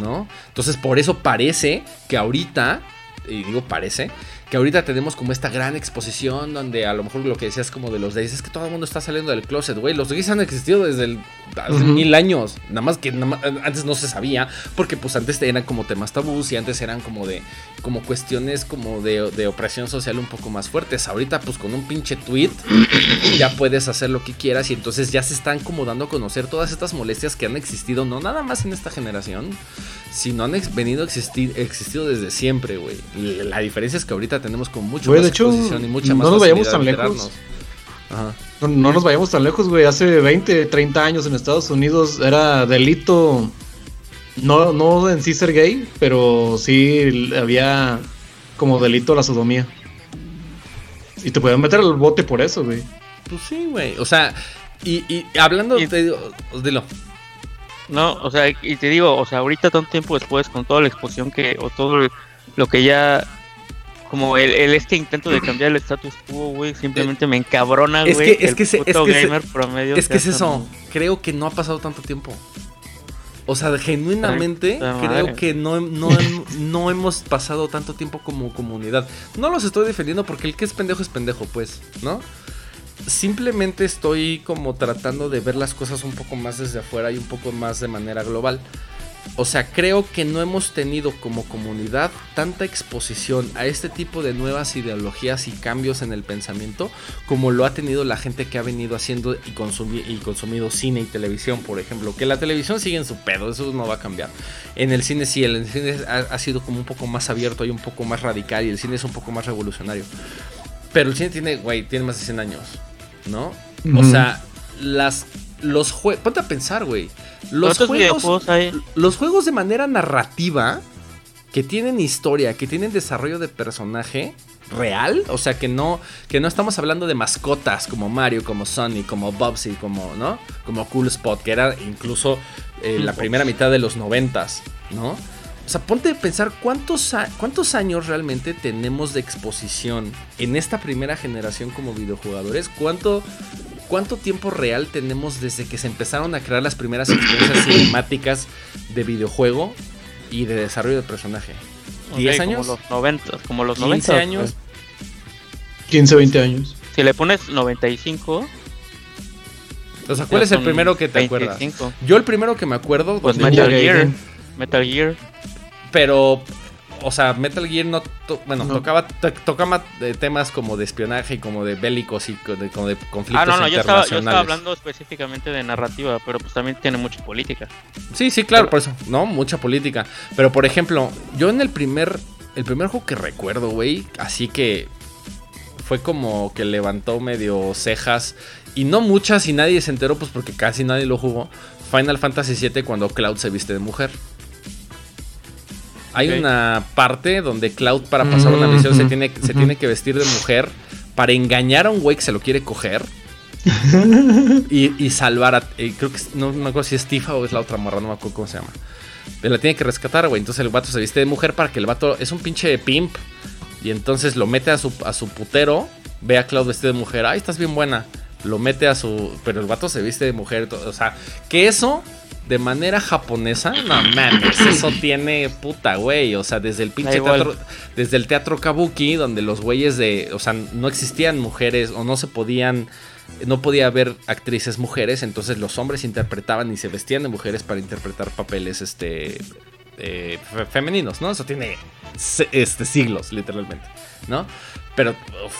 A: ¿No? Entonces por eso parece que ahorita, y digo parece, que ahorita tenemos como esta gran exposición donde a lo mejor lo que decías como de los gays es que todo el mundo está saliendo del closet, güey. Los gays han existido desde el, hace mil años, nada más que antes no se sabía, porque pues antes eran como temas tabús y antes eran como de como cuestiones como de, de opresión social un poco más fuertes. Ahorita pues con un pinche tweet [COUGHS] ya puedes hacer lo que quieras y entonces ya se están como dando a conocer todas estas molestias que han existido, no nada más en esta generación, sino han venido a existir, existido desde siempre, güey. La diferencia es que ahorita tenemos como mucho
B: más exposición y mucha más No nos vayamos tan lejos. No, no, nos vayamos tan lejos, güey. Hace 20, 30 años en Estados Unidos era delito. No, no en sí ser gay, pero sí había como delito la sodomía. Y te pueden meter al bote por eso, güey.
A: Pues sí, güey. O sea, y, y hablando, de te dilo.
C: No, o sea, y te digo, o sea, ahorita tanto tiempo después, con toda la exposición que, o todo lo que ya como el, este intento de cambiar el status quo, güey, simplemente me encabrona, güey.
A: Es que, es que, es que, promedio es que es eso. Creo que no ha pasado tanto tiempo. O sea, genuinamente creo que no, no, no, hemos pasado tanto tiempo como comunidad. No los estoy defendiendo porque el que es pendejo es pendejo, pues, ¿no? Simplemente estoy como tratando de ver las cosas un poco más desde afuera y un poco más de manera global. O sea, creo que no hemos tenido como comunidad tanta exposición a este tipo de nuevas ideologías y cambios en el pensamiento como lo ha tenido la gente que ha venido haciendo y, y consumido cine y televisión, por ejemplo. Que la televisión sigue en su pedo, eso no va a cambiar. En el cine sí, el cine ha, sido como un poco más abierto y un poco más radical y el cine es un poco más revolucionario. Pero el cine tiene, güey, tiene más de 100 años, ¿no? O sea, las los juegos. Ponte a pensar, güey. Los juegos. Los juegos de manera narrativa. Que tienen historia, que tienen desarrollo de personaje real. O sea, que no, que no estamos hablando de mascotas como Mario, como Sonic, como Bubsy, como, ¿no? Como Cool Spot, que era incluso eh, la primera mitad de los noventas, ¿no? O sea, ponte a pensar cuántos, cuántos años realmente tenemos de exposición en esta primera generación como videojugadores. ¿Cuánto, ¿Cuánto tiempo real tenemos desde que se empezaron a crear las primeras [COUGHS] experiencias cinemáticas de videojuego y de desarrollo de personaje?
C: ¿10 años? Como los 90, como los
A: 15 años.
B: 15, 20 años.
C: Si le pones 95.
A: O sea, ¿cuál es el primero que te acuerdas? Yo el primero que me acuerdo.
C: Pues Metal Gear. Metal Gear.
A: Pero o sea, Metal Gear no, bueno, tocaba, tocaba temas como de espionaje y como de bélicos y de, como de conflictos Ah, no, no, yo
C: estaba, yo estaba hablando específicamente de narrativa, pero pues también tiene mucha política.
A: Sí, sí, claro, por eso, ¿no? Mucha política. Pero por ejemplo, yo en el primer, el primer juego que recuerdo, güey, así que fue como que levantó medio cejas y no muchas y nadie se enteró, pues porque casi nadie lo jugó. Final Fantasy VII cuando Cloud se viste de mujer. Hay una parte donde Cloud para pasar una misión se, tiene, se tiene que vestir de mujer para engañar a un güey que se lo quiere coger. [LAUGHS] y, salvar a. Eh, creo que no me acuerdo si es Tifa o es la otra morra, no me acuerdo cómo se llama. Pero la tiene que rescatar, güey. Entonces el vato se viste de mujer para que el vato. Es un pinche pimp. Y entonces lo mete a su, a su putero. Ve a Cloud vestido de mujer. Ay, estás bien buena. Lo mete a su. Pero el vato se viste de mujer. O sea, que eso de manera japonesa, no mames, [CLEARS THROAT] eso tiene puta, güey. O sea, desde el pinche teatro, desde el teatro kabuki, donde los güeyes de, o sea, no existían mujeres o no se podían, no podía haber actrices mujeres, entonces los hombres interpretaban y se vestían de mujeres para interpretar papeles, este, eh, femeninos, ¿no? Eso tiene, este, siglos, literalmente, ¿no? Pero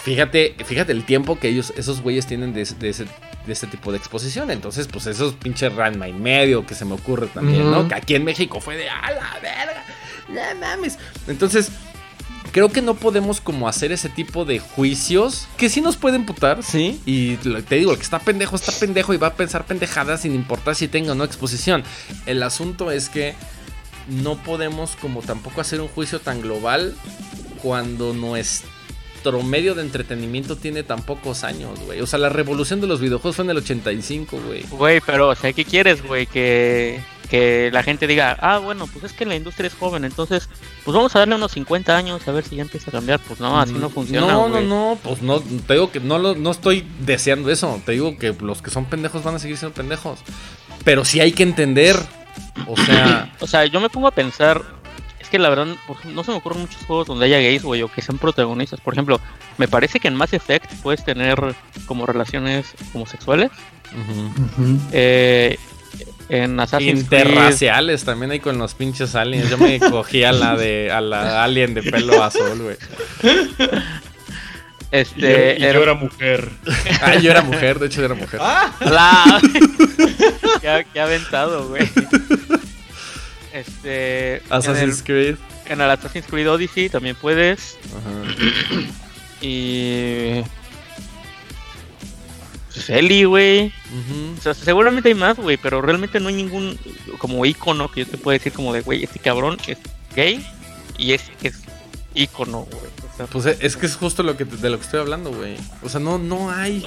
A: fíjate, fíjate el tiempo que ellos, esos güeyes tienen de, de ese de este tipo de exposición. Entonces, pues esos pinches Ranma y medio que se me ocurre también, ¿no? Que aquí en México fue de a la verga. No mames. Entonces, creo que no podemos como hacer ese tipo de juicios que sí nos pueden putar, sí. Y te digo, el que está pendejo está pendejo y va a pensar pendejadas sin importar si tenga o no exposición. El asunto es que no podemos como tampoco hacer un juicio tan global cuando nuestro medio de entretenimiento tiene tan pocos años, güey. O sea, la revolución de los videojuegos fue en el 85, güey.
C: Güey, pero, o sea, ¿qué quieres, güey? Que que la gente diga, ah, bueno, pues es que la industria es joven, entonces, pues vamos a darle unos 50 años a ver si ya empieza a cambiar. Pues no, así no funciona.
A: No, no, no, pues no, te digo que no, lo, no estoy deseando eso. Te digo que los que son pendejos van a seguir siendo pendejos. Pero sí hay que entender, o sea. [CLEARS THROAT]
C: o sea, yo me pongo a pensar, que la verdad, no se me ocurren muchos juegos donde haya gays, güey, o que sean protagonistas. Por ejemplo, me parece que en Mass Effect puedes tener como relaciones homosexuales. eh, en Assassin's
A: Interraciales también hay con los pinches aliens. Yo me [LAUGHS] cogí a la de a la alien de pelo azul, güey.
B: Este, y yo, era... mujer. [LAUGHS]
A: Ah, yo era mujer, de hecho yo era mujer.
C: ¡Ah! [LAUGHS] La... qué, aventado, güey. Este.
A: Assassin's Creed.
C: En el Assassin's Creed Odyssey también puedes. Ajá. Y. Feli, güey. O sea, seguramente hay más, güey, pero realmente no hay ningún como icono que yo te pueda decir como de, güey, este cabrón es gay y es, es icono, güey.
A: pues es que es justo lo que de lo que estoy hablando, güey. O sea, no, no hay.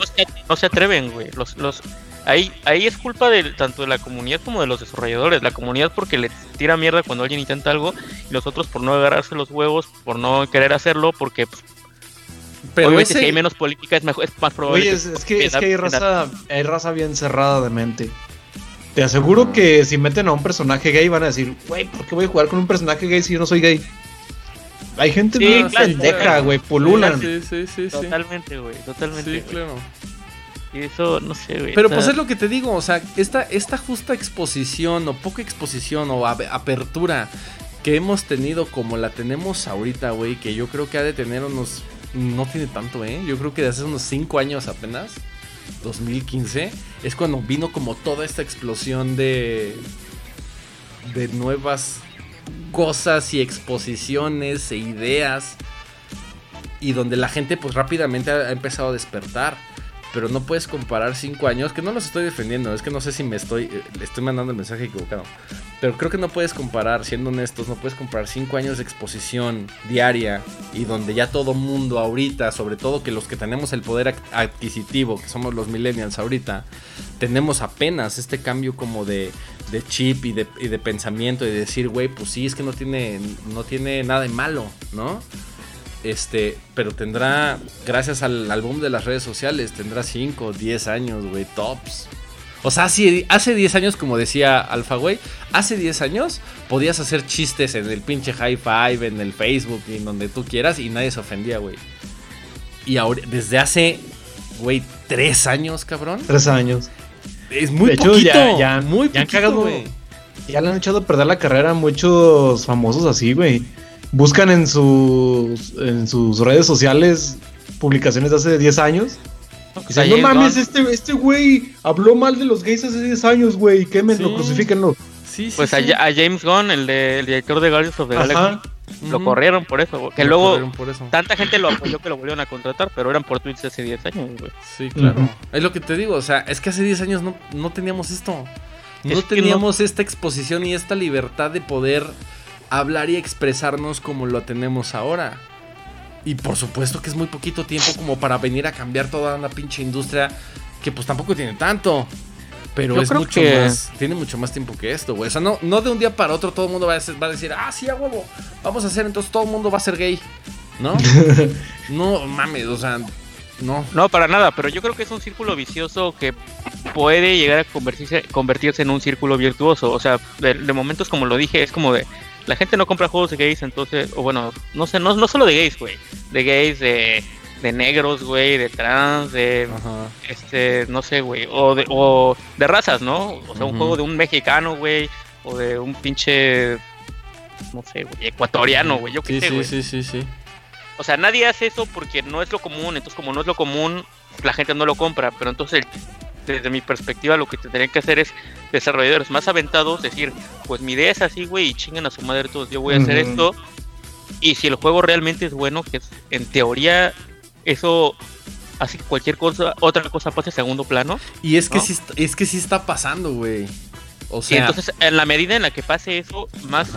C: No se, atreven, güey. Los, los, ahí, ahí es culpa de tanto de la comunidad como de los desarrolladores. La comunidad porque le tira mierda cuando alguien intenta algo, y los otros por no agarrarse los huevos, por no querer hacerlo, porque pues, pero Obviamente, si hay menos política es, mejor, es más probable.
B: Oye, es, que, es que hay, raza, hay raza bien cerrada de mente. Te aseguro que si meten a un personaje gay van a decir, güey, ¿por qué voy a jugar con un personaje gay si yo no soy gay? Hay gente sí, pendeja, güey, pululan.
A: Sí, sí, sí,
C: Totalmente, güey, totalmente. Sí, claro. Y eso, no sé, güey.
A: Pero pues es lo que te digo, o sea, esta, esta justa exposición o poca exposición o apertura que hemos tenido como la tenemos ahorita, güey, que yo creo que ha de tener unos no tiene tanto, ¿eh? Yo creo que de hace unos 5 años apenas, 2015, es cuando vino como toda esta explosión de, de nuevas cosas y exposiciones e ideas. Y donde la gente pues rápidamente ha empezado a despertar pero no puedes comparar cinco años, que no los estoy defendiendo, es que no sé si me estoy, eh, le estoy mandando el mensaje equivocado, pero creo que no puedes comparar, siendo honestos, no puedes comparar cinco años de exposición diaria y donde ya todo mundo ahorita, sobre todo que los que tenemos el poder adquisitivo, que somos los millennials ahorita, tenemos apenas este cambio como de, chip y de, y de pensamiento y de decir, güey, pues sí, es que no tiene, no tiene nada de malo, ¿no? Este, pero tendrá, gracias al, álbum de las redes sociales, tendrá 5, 10 años, güey, tops. O sea, hace 10 años, como decía Alfa, güey, hace 10 años podías hacer chistes en el pinche High Five, en el Facebook y en donde tú quieras y nadie se ofendía, güey. Y ahora, desde hace, güey, 3 años, cabrón.
B: 3 años.
A: Es muy de poquito, ya,
B: ya, muy ya güey. Ya le han echado a perder la carrera a muchos famosos así, güey buscan en sus, en sus redes sociales publicaciones de hace 10 años. no mames, este, este güey habló mal de los gays hace 10 años, güey. Quémenlo, sí. crucifíquenlo.
C: Sí, pues a, James Gunn, el, de, el director de Guardians of the Galaxy, lo corrieron por eso. Que luego tanta gente lo apoyó que lo volvieron a contratar, pero eran por tweets hace 10 años, güey.
A: Sí, claro. Es lo que te digo, o sea, es que hace 10 años no, no teníamos esto. No teníamos esta exposición y esta libertad de poder hablar y expresarnos como lo tenemos ahora. Y por supuesto que es muy poquito tiempo como para venir a cambiar toda una pinche industria que pues tampoco tiene tanto. Pero es mucho más, tiene mucho más tiempo que esto, güey. O sea, no, no de un día para otro todo el mundo va a, decir, va a decir, ah, sí, a huevo, vamos a hacer, entonces todo el mundo va a ser gay. ¿No? [LAUGHS] no mames, o sea, no.
C: No, para nada, pero yo creo que es un círculo vicioso que puede llegar a convertirse, convertirse en un círculo virtuoso. O sea, de momentos como lo dije, es como de, la gente no compra juegos de gays, entonces, o bueno, no sé, no, no solo de gays, güey, de gays, de, de negros, güey, de trans, de, este, no sé, güey, o de, o de razas, ¿no? O sea, un juego de un mexicano, güey, o de un pinche, no sé, güey, ecuatoriano, güey, yo qué sé, güey.
A: Sí, sí, sí, sí.
C: O sea, nadie hace eso porque no es lo común, entonces como no es lo común, la gente no lo compra, pero entonces el desde mi perspectiva, lo que tendrían que hacer es desarrolladores más aventados, decir, pues mi idea es así, güey, y chinguen a su madre todos, yo voy a hacer esto. Y si el juego realmente es bueno, que es- en teoría eso hace que cualquier cosa, otra cosa pase a segundo plano.
A: Y es que sí, está- es que sí está pasando, güey. O
C: y
A: sea,
C: entonces, en la medida en la que pase eso, más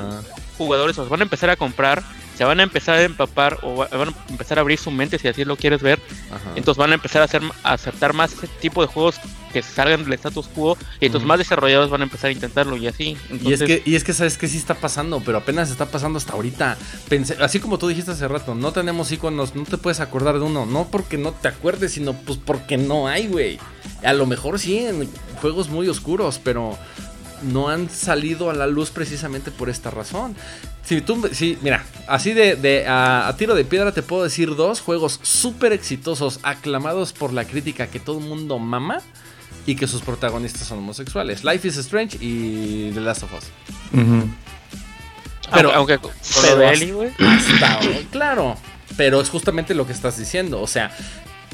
C: jugadores os van a empezar a comprar, se van a empezar a empapar o va- van a empezar a abrir su mente si así lo quieres ver.
A: Ajá.
C: Entonces van a empezar a, hacer, a aceptar más ese tipo de juegos que salgan del status quo y entonces más desarrolladores van a empezar a intentarlo y así.
A: Y es que, y es que sabes que sí está pasando, pero apenas está pasando hasta ahorita. Pensé, así como tú dijiste hace rato, no tenemos iconos, no te puedes acordar de uno, no porque no te acuerdes, sino pues porque no hay, güey. A lo mejor sí en juegos muy oscuros, pero no han salido a la luz precisamente por esta razón. Si tú, si, mira, así de, de a, a tiro de piedra te puedo decir dos juegos súper exitosos, aclamados por la crítica que todo el mundo mama y que sus protagonistas son homosexuales. Life is Strange y The Last of Us. pero-
C: aunque, aunque con
A: pero
C: lo de
A: hasta-
C: Ellie, güey.
A: Hasta ahora, claro, pero es justamente lo que estás diciendo, o sea,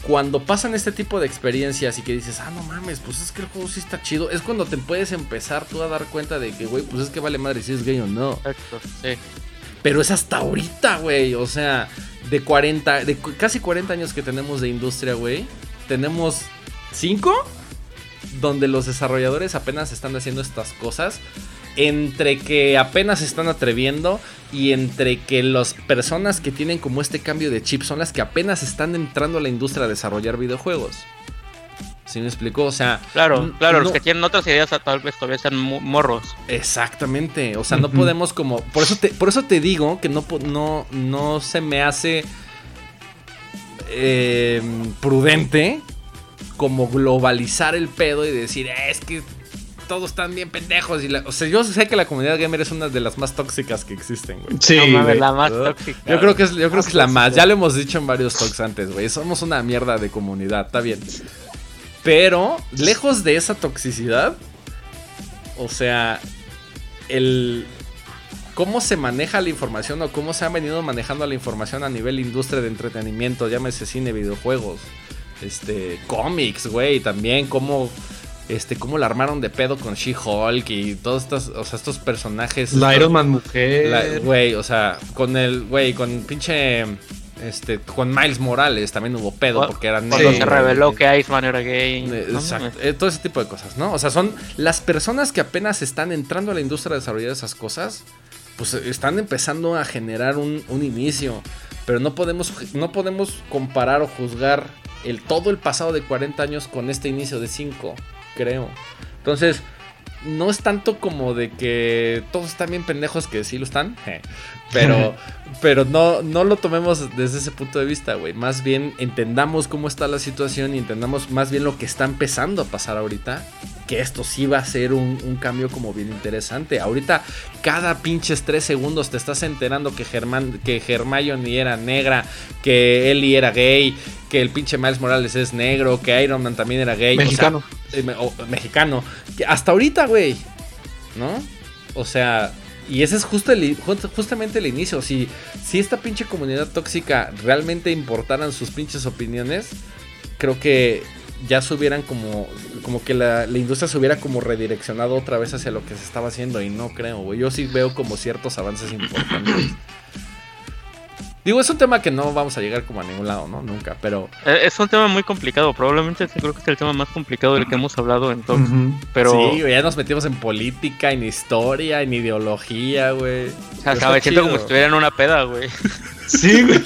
A: cuando pasan este tipo de experiencias y que dices, ah, no mames, pues es que el juego sí está chido, es cuando te puedes empezar tú a dar cuenta de que, güey, pues es que vale madre si es gay o no.
C: Exacto, sí.
A: Pero es hasta ahorita, güey. O sea, de 40, de casi 40 años que tenemos de industria, güey. Tenemos 5 donde los desarrolladores apenas están haciendo estas cosas. Entre que apenas se están atreviendo y entre que las personas que tienen como este cambio de chip son las que apenas están entrando a la industria a desarrollar videojuegos. ¿Sí me explicó? O sea,
C: Claro, claro,
A: no-
C: los que tienen otras ideas tal vez todavía están mo- morros.
A: Exactamente, o sea, no podemos como, por eso te, por eso te digo que no, no, no se me hace eh, prudente como globalizar el pedo y decir "Eh, es que todos están bien pendejos y la- o sea, yo sé que la comunidad gamer es una de las más tóxicas que existen, güey.
B: Sí,
C: no mames, la más tóxica.
A: Yo creo que es, yo creo que es la más.
B: tóxica.
A: Ya lo hemos dicho en varios talks antes, güey. Somos una mierda de comunidad, está bien. Pero, lejos de esa toxicidad, o sea, el cómo se maneja la información o cómo se ha venido manejando la información a nivel industria de entretenimiento, llámese cine, videojuegos, este, cómics, güey, también cómo este cómo la armaron de pedo con She-Hulk y todos estos, o sea, estos personajes
B: La
A: estos-
B: Iron Man mujer.
A: Güey, o sea, con el, güey, con pinche, este, con Miles Morales también hubo pedo porque era
C: Cuando.
B: Sí.
C: se reveló que Iceman era gay.
A: Eh,
C: no
A: Exacto, eh, todo ese tipo de cosas, ¿no? O sea, son las personas que apenas están entrando a la industria a desarrollar esas cosas, pues eh, están empezando a generar un, un inicio, pero no podemos, no podemos comparar o juzgar el, todo el pasado de 40 años con este inicio de 5, creo. Entonces, no es tanto como de que todos están bien pendejos que sí lo están, [LAUGHS] pero, [LAUGHS] pero no, no lo tomemos desde ese punto de vista, güey. Más bien entendamos cómo está la situación y entendamos más bien lo que está empezando a pasar ahorita. Que esto sí va a ser un, un cambio como bien interesante. Ahorita, cada pinches tres segundos te estás enterando que, Germán, que Hermione era negra, que Ellie era gay, que el pinche Miles Morales es negro, que Iron Man también era gay. o sea,
B: Mexicano.
A: eh, o- mexicano. Hasta ahorita, güey. ¿No? O sea, y ese es justo el, justamente el inicio. Si, si esta pinche comunidad tóxica realmente importaran sus pinches opiniones, creo que ya se hubieran como, como que la, la industria se hubiera como redireccionado otra vez hacia lo que se estaba haciendo. Y no creo, güey. Yo sí veo como ciertos avances importantes. [CLEARS THROAT] Digo, es un tema que no vamos a llegar como a ningún lado, ¿no? Nunca, pero...
C: Eh, Es un tema muy complicado. Probablemente creo que es el tema más complicado del que hemos hablado en Talks. Pero,
A: Sí, ya nos metimos en política, en historia, en ideología, güey.
C: o sea, siento como si estuviera en una peda, güey. [LAUGHS]
B: Sí, güey.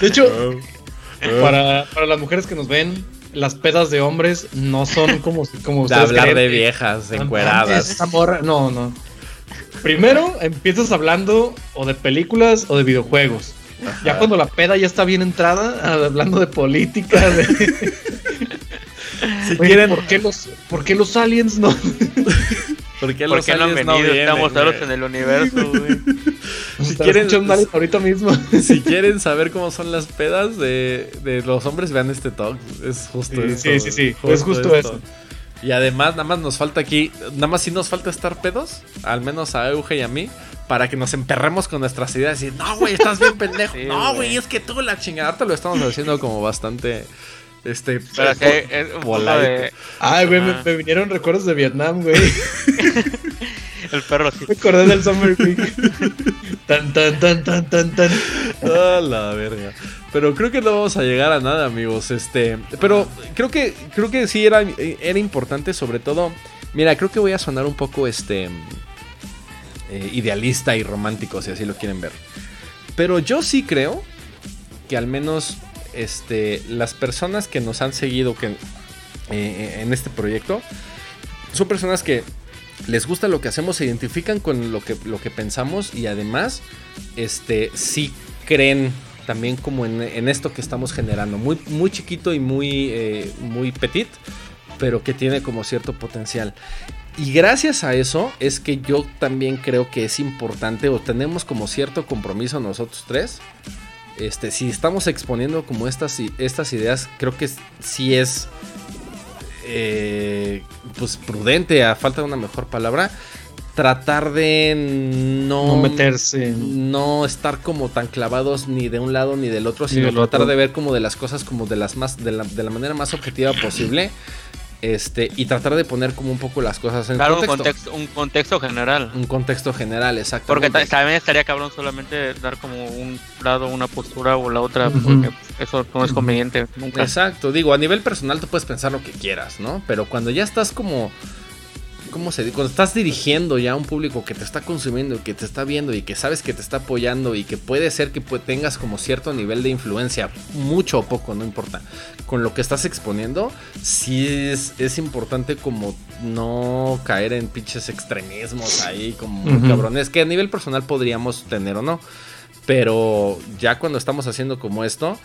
B: De hecho, para, para las mujeres que nos ven, las pedas de hombres no son como, como
A: De hablar
B: creen.
A: de viejas
B: mames,
A: encueradas.
B: esa morra- No, no. Primero empiezas hablando o de películas o de videojuegos. Ya cuando la peda ya está bien entrada, hablando de política, de... [LAUGHS]
A: Si
B: Oye,
A: quieren,
B: ¿por, qué los, ¿por qué los aliens no? [LAUGHS]
A: ¿por qué
C: ¿Por qué no han venido?
A: vienen,
C: Estamos solos en el universo, güey. [LAUGHS]
A: Si quieren-
B: ahorita mismo.
A: Si quieren saber cómo son las pedas de, de los hombres, vean este talk. Es justo
B: Sí,
A: eso.
B: sí, sí, sí, es justo eso.
A: Y además, nada más nos falta aquí, nada más si nos falta estar pedos, al menos a Euge y a mí, para que nos emperremos con nuestras ideas y decir, no, güey, estás bien pendejo. [LAUGHS]
C: Sí,
A: no,
C: güey.
A: es que tú la chingada. Ahorita lo estamos haciendo como bastante, este,
C: Pero
A: eh,
C: sí, es de...
B: Ay, güey, me, vinieron recuerdos de Vietnam, güey. [LAUGHS]
C: El perro así.
B: Me acordé del Summer Week. [LAUGHS] Tan, tan, tan, tan, tan, tan.
A: A la verga. Pero creo que no vamos a llegar a nada, amigos. Este, pero creo que creo que sí era, era importante, sobre todo. Mira, creo que voy a sonar un poco este eh, idealista y romántico, si así lo quieren ver. Pero yo sí creo que al menos este, las personas que nos han seguido que, eh, en este proyecto son personas que les gusta lo que hacemos, se identifican con lo que, lo que pensamos y además este, sí creen también como en, esto que estamos generando. Muy, muy chiquito y muy, eh, muy petit, pero que tiene como cierto potencial. Y gracias a eso es que yo también creo que es importante o tenemos como cierto compromiso nosotros tres. Este, si estamos exponiendo como estas, estas ideas, creo que sí es eh, pues prudente, a falta de una mejor palabra, tratar de no,
B: meterse,
A: no estar como tan clavados ni de un lado ni del otro, sino tratar de ver como de las cosas como de las más de la, de la manera más objetiva posible. Este, y tratar de poner como un poco las cosas en
C: claro, contexto. Un contexto, general.
A: Un contexto general, exacto.
C: Porque también estaría cabrón solamente dar como un lado, una postura o la otra, porque eso no es conveniente nunca.
A: Exacto, digo, a nivel personal tú puedes pensar lo que quieras, ¿no? Pero cuando ya estás como ¿cómo se dice? Cuando estás dirigiendo ya a un público que te está consumiendo, que te está viendo y que sabes que te está apoyando y que puede ser que tengas como cierto nivel de influencia, mucho o poco, no importa, con lo que estás exponiendo, sí es, es importante como no caer en pinches extremismos ahí, como cabrones, que a nivel personal podríamos tener o no. Pero ya cuando estamos haciendo como esto,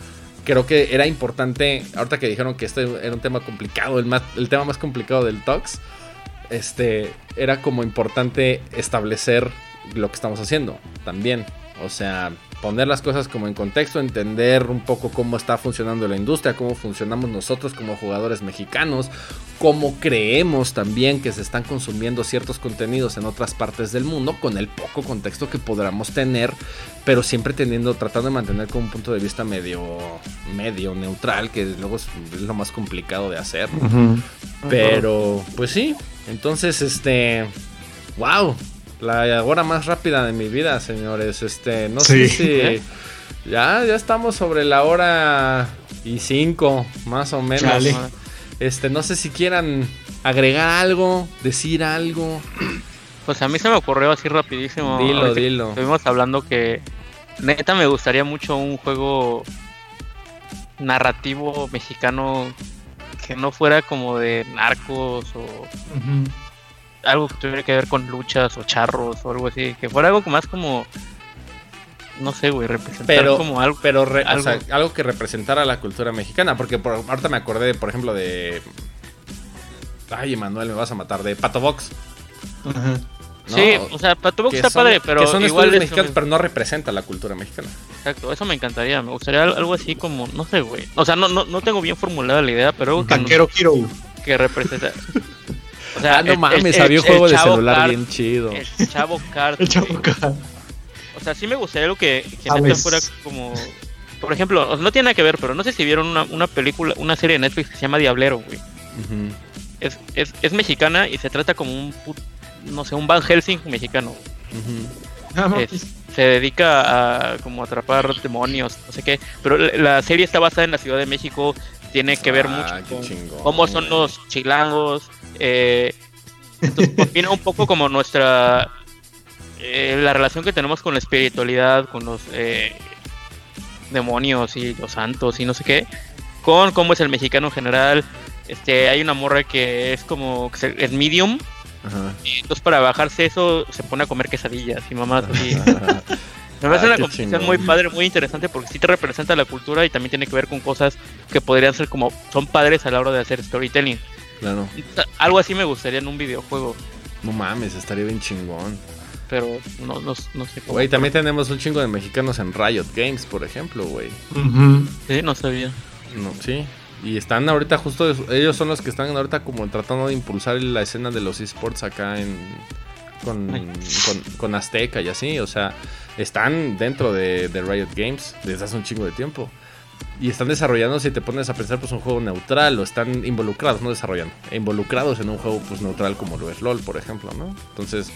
A: creo que era importante, ahorita que dijeron que este era un tema complicado, el, más, el tema más complicado del Talks, este, era como importante establecer lo que estamos haciendo también. O sea, poner las cosas como en contexto, entender un poco cómo está funcionando la industria, cómo funcionamos nosotros como jugadores mexicanos, cómo creemos también que se están consumiendo ciertos contenidos en otras partes del mundo con el poco contexto que podamos tener, pero siempre teniendo, tratando de mantener como un punto de vista medio, medio neutral, que luego es, lo más complicado de hacer. Pero, pues sí, entonces, este, wow, la hora más rápida de mi vida, señores. Este, no sé si ya, ya estamos sobre la hora y cinco, más o menos. Este, no sé si quieran agregar algo, decir algo.
C: Pues a mí se me ocurrió así rapidísimo.
A: Dilo, dilo.
C: Estuvimos hablando que neta me gustaría mucho un juego narrativo mexicano que no fuera como de narcos o algo que tuviera que ver con luchas o charros o algo así, que fuera algo más como no sé, güey, representar como algo,
A: pero algo. que representara la cultura mexicana, porque por, ahorita me acordé, por ejemplo, de Ay, Emanuel, me vas a matar de Pato Box.
C: Sí, o sea, Pato Box está padre, pero
A: que son igual mexicanos, pero no representa la cultura mexicana.
C: Exacto, eso me encantaría, me gustaría algo así como, no sé, güey. O sea, no, no, no tengo bien formulada la idea, pero algo
B: que Tanquero Hero
C: que representa
A: O sea, ah, no mames, había un juego de celular bien chido.
C: El Chavo [LAUGHS] Kart. el Chavo Kart. O sea, sí me gustaría algo que, que neta fuera como por ejemplo, no tiene nada que ver, pero no sé si vieron una, una película, una serie de Netflix que se llama Diablero, güey. es, es, es, mexicana y se trata como un, no sé, un Van Helsing mexicano. Ah, se dedica a como atrapar demonios, no sé qué. Pero la serie está basada en la Ciudad de México, tiene que ver ah, mucho con cómo son los chilangos. Eh, viene un poco como nuestra eh, la relación que tenemos con la espiritualidad, con los eh, demonios y los santos y no sé qué, con cómo es el mexicano en general. Este, hay una morra que es como es medium, y entonces para bajarse eso se pone a comer quesadillas y mamás así. Me parece ah, una composición muy padre, muy interesante porque sí te representa la cultura y también tiene que ver con cosas que podrían ser como son padres a la hora de hacer storytelling.
A: Claro.
C: Algo así me gustaría en un videojuego.
A: No mames, estaría bien chingón.
C: Pero no, no, no sé
A: cómo. Güey, también tenemos un chingo de mexicanos en Riot Games, por ejemplo, güey.
C: Sí, no sabía.
A: No, sí. Y están ahorita justo, ellos son los que están ahorita como tratando de impulsar la escena de los esports acá en con, con, Azteca y así. O sea, están dentro de, Riot Games desde hace un chingo de tiempo. Y están desarrollando, si te pones a pensar, pues un juego neutral, o están involucrados, no desarrollando, involucrados en un juego pues neutral como lo es LOL, por ejemplo, ¿no? Entonces,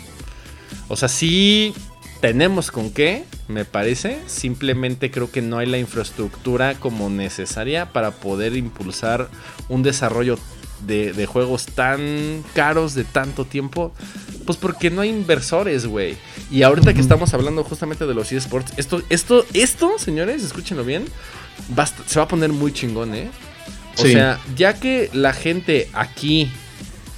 A: o sea, sí, tenemos con qué, me parece. Simplemente creo que no hay la infraestructura como necesaria para poder impulsar un desarrollo de, juegos tan caros de tanto tiempo. Pues porque no hay inversores, güey. Y ahorita que estamos hablando justamente de los eSports, esto, esto, esto, señores, escúchenlo bien, se va a poner muy chingón, ¿eh? O sea, ya que la gente aquí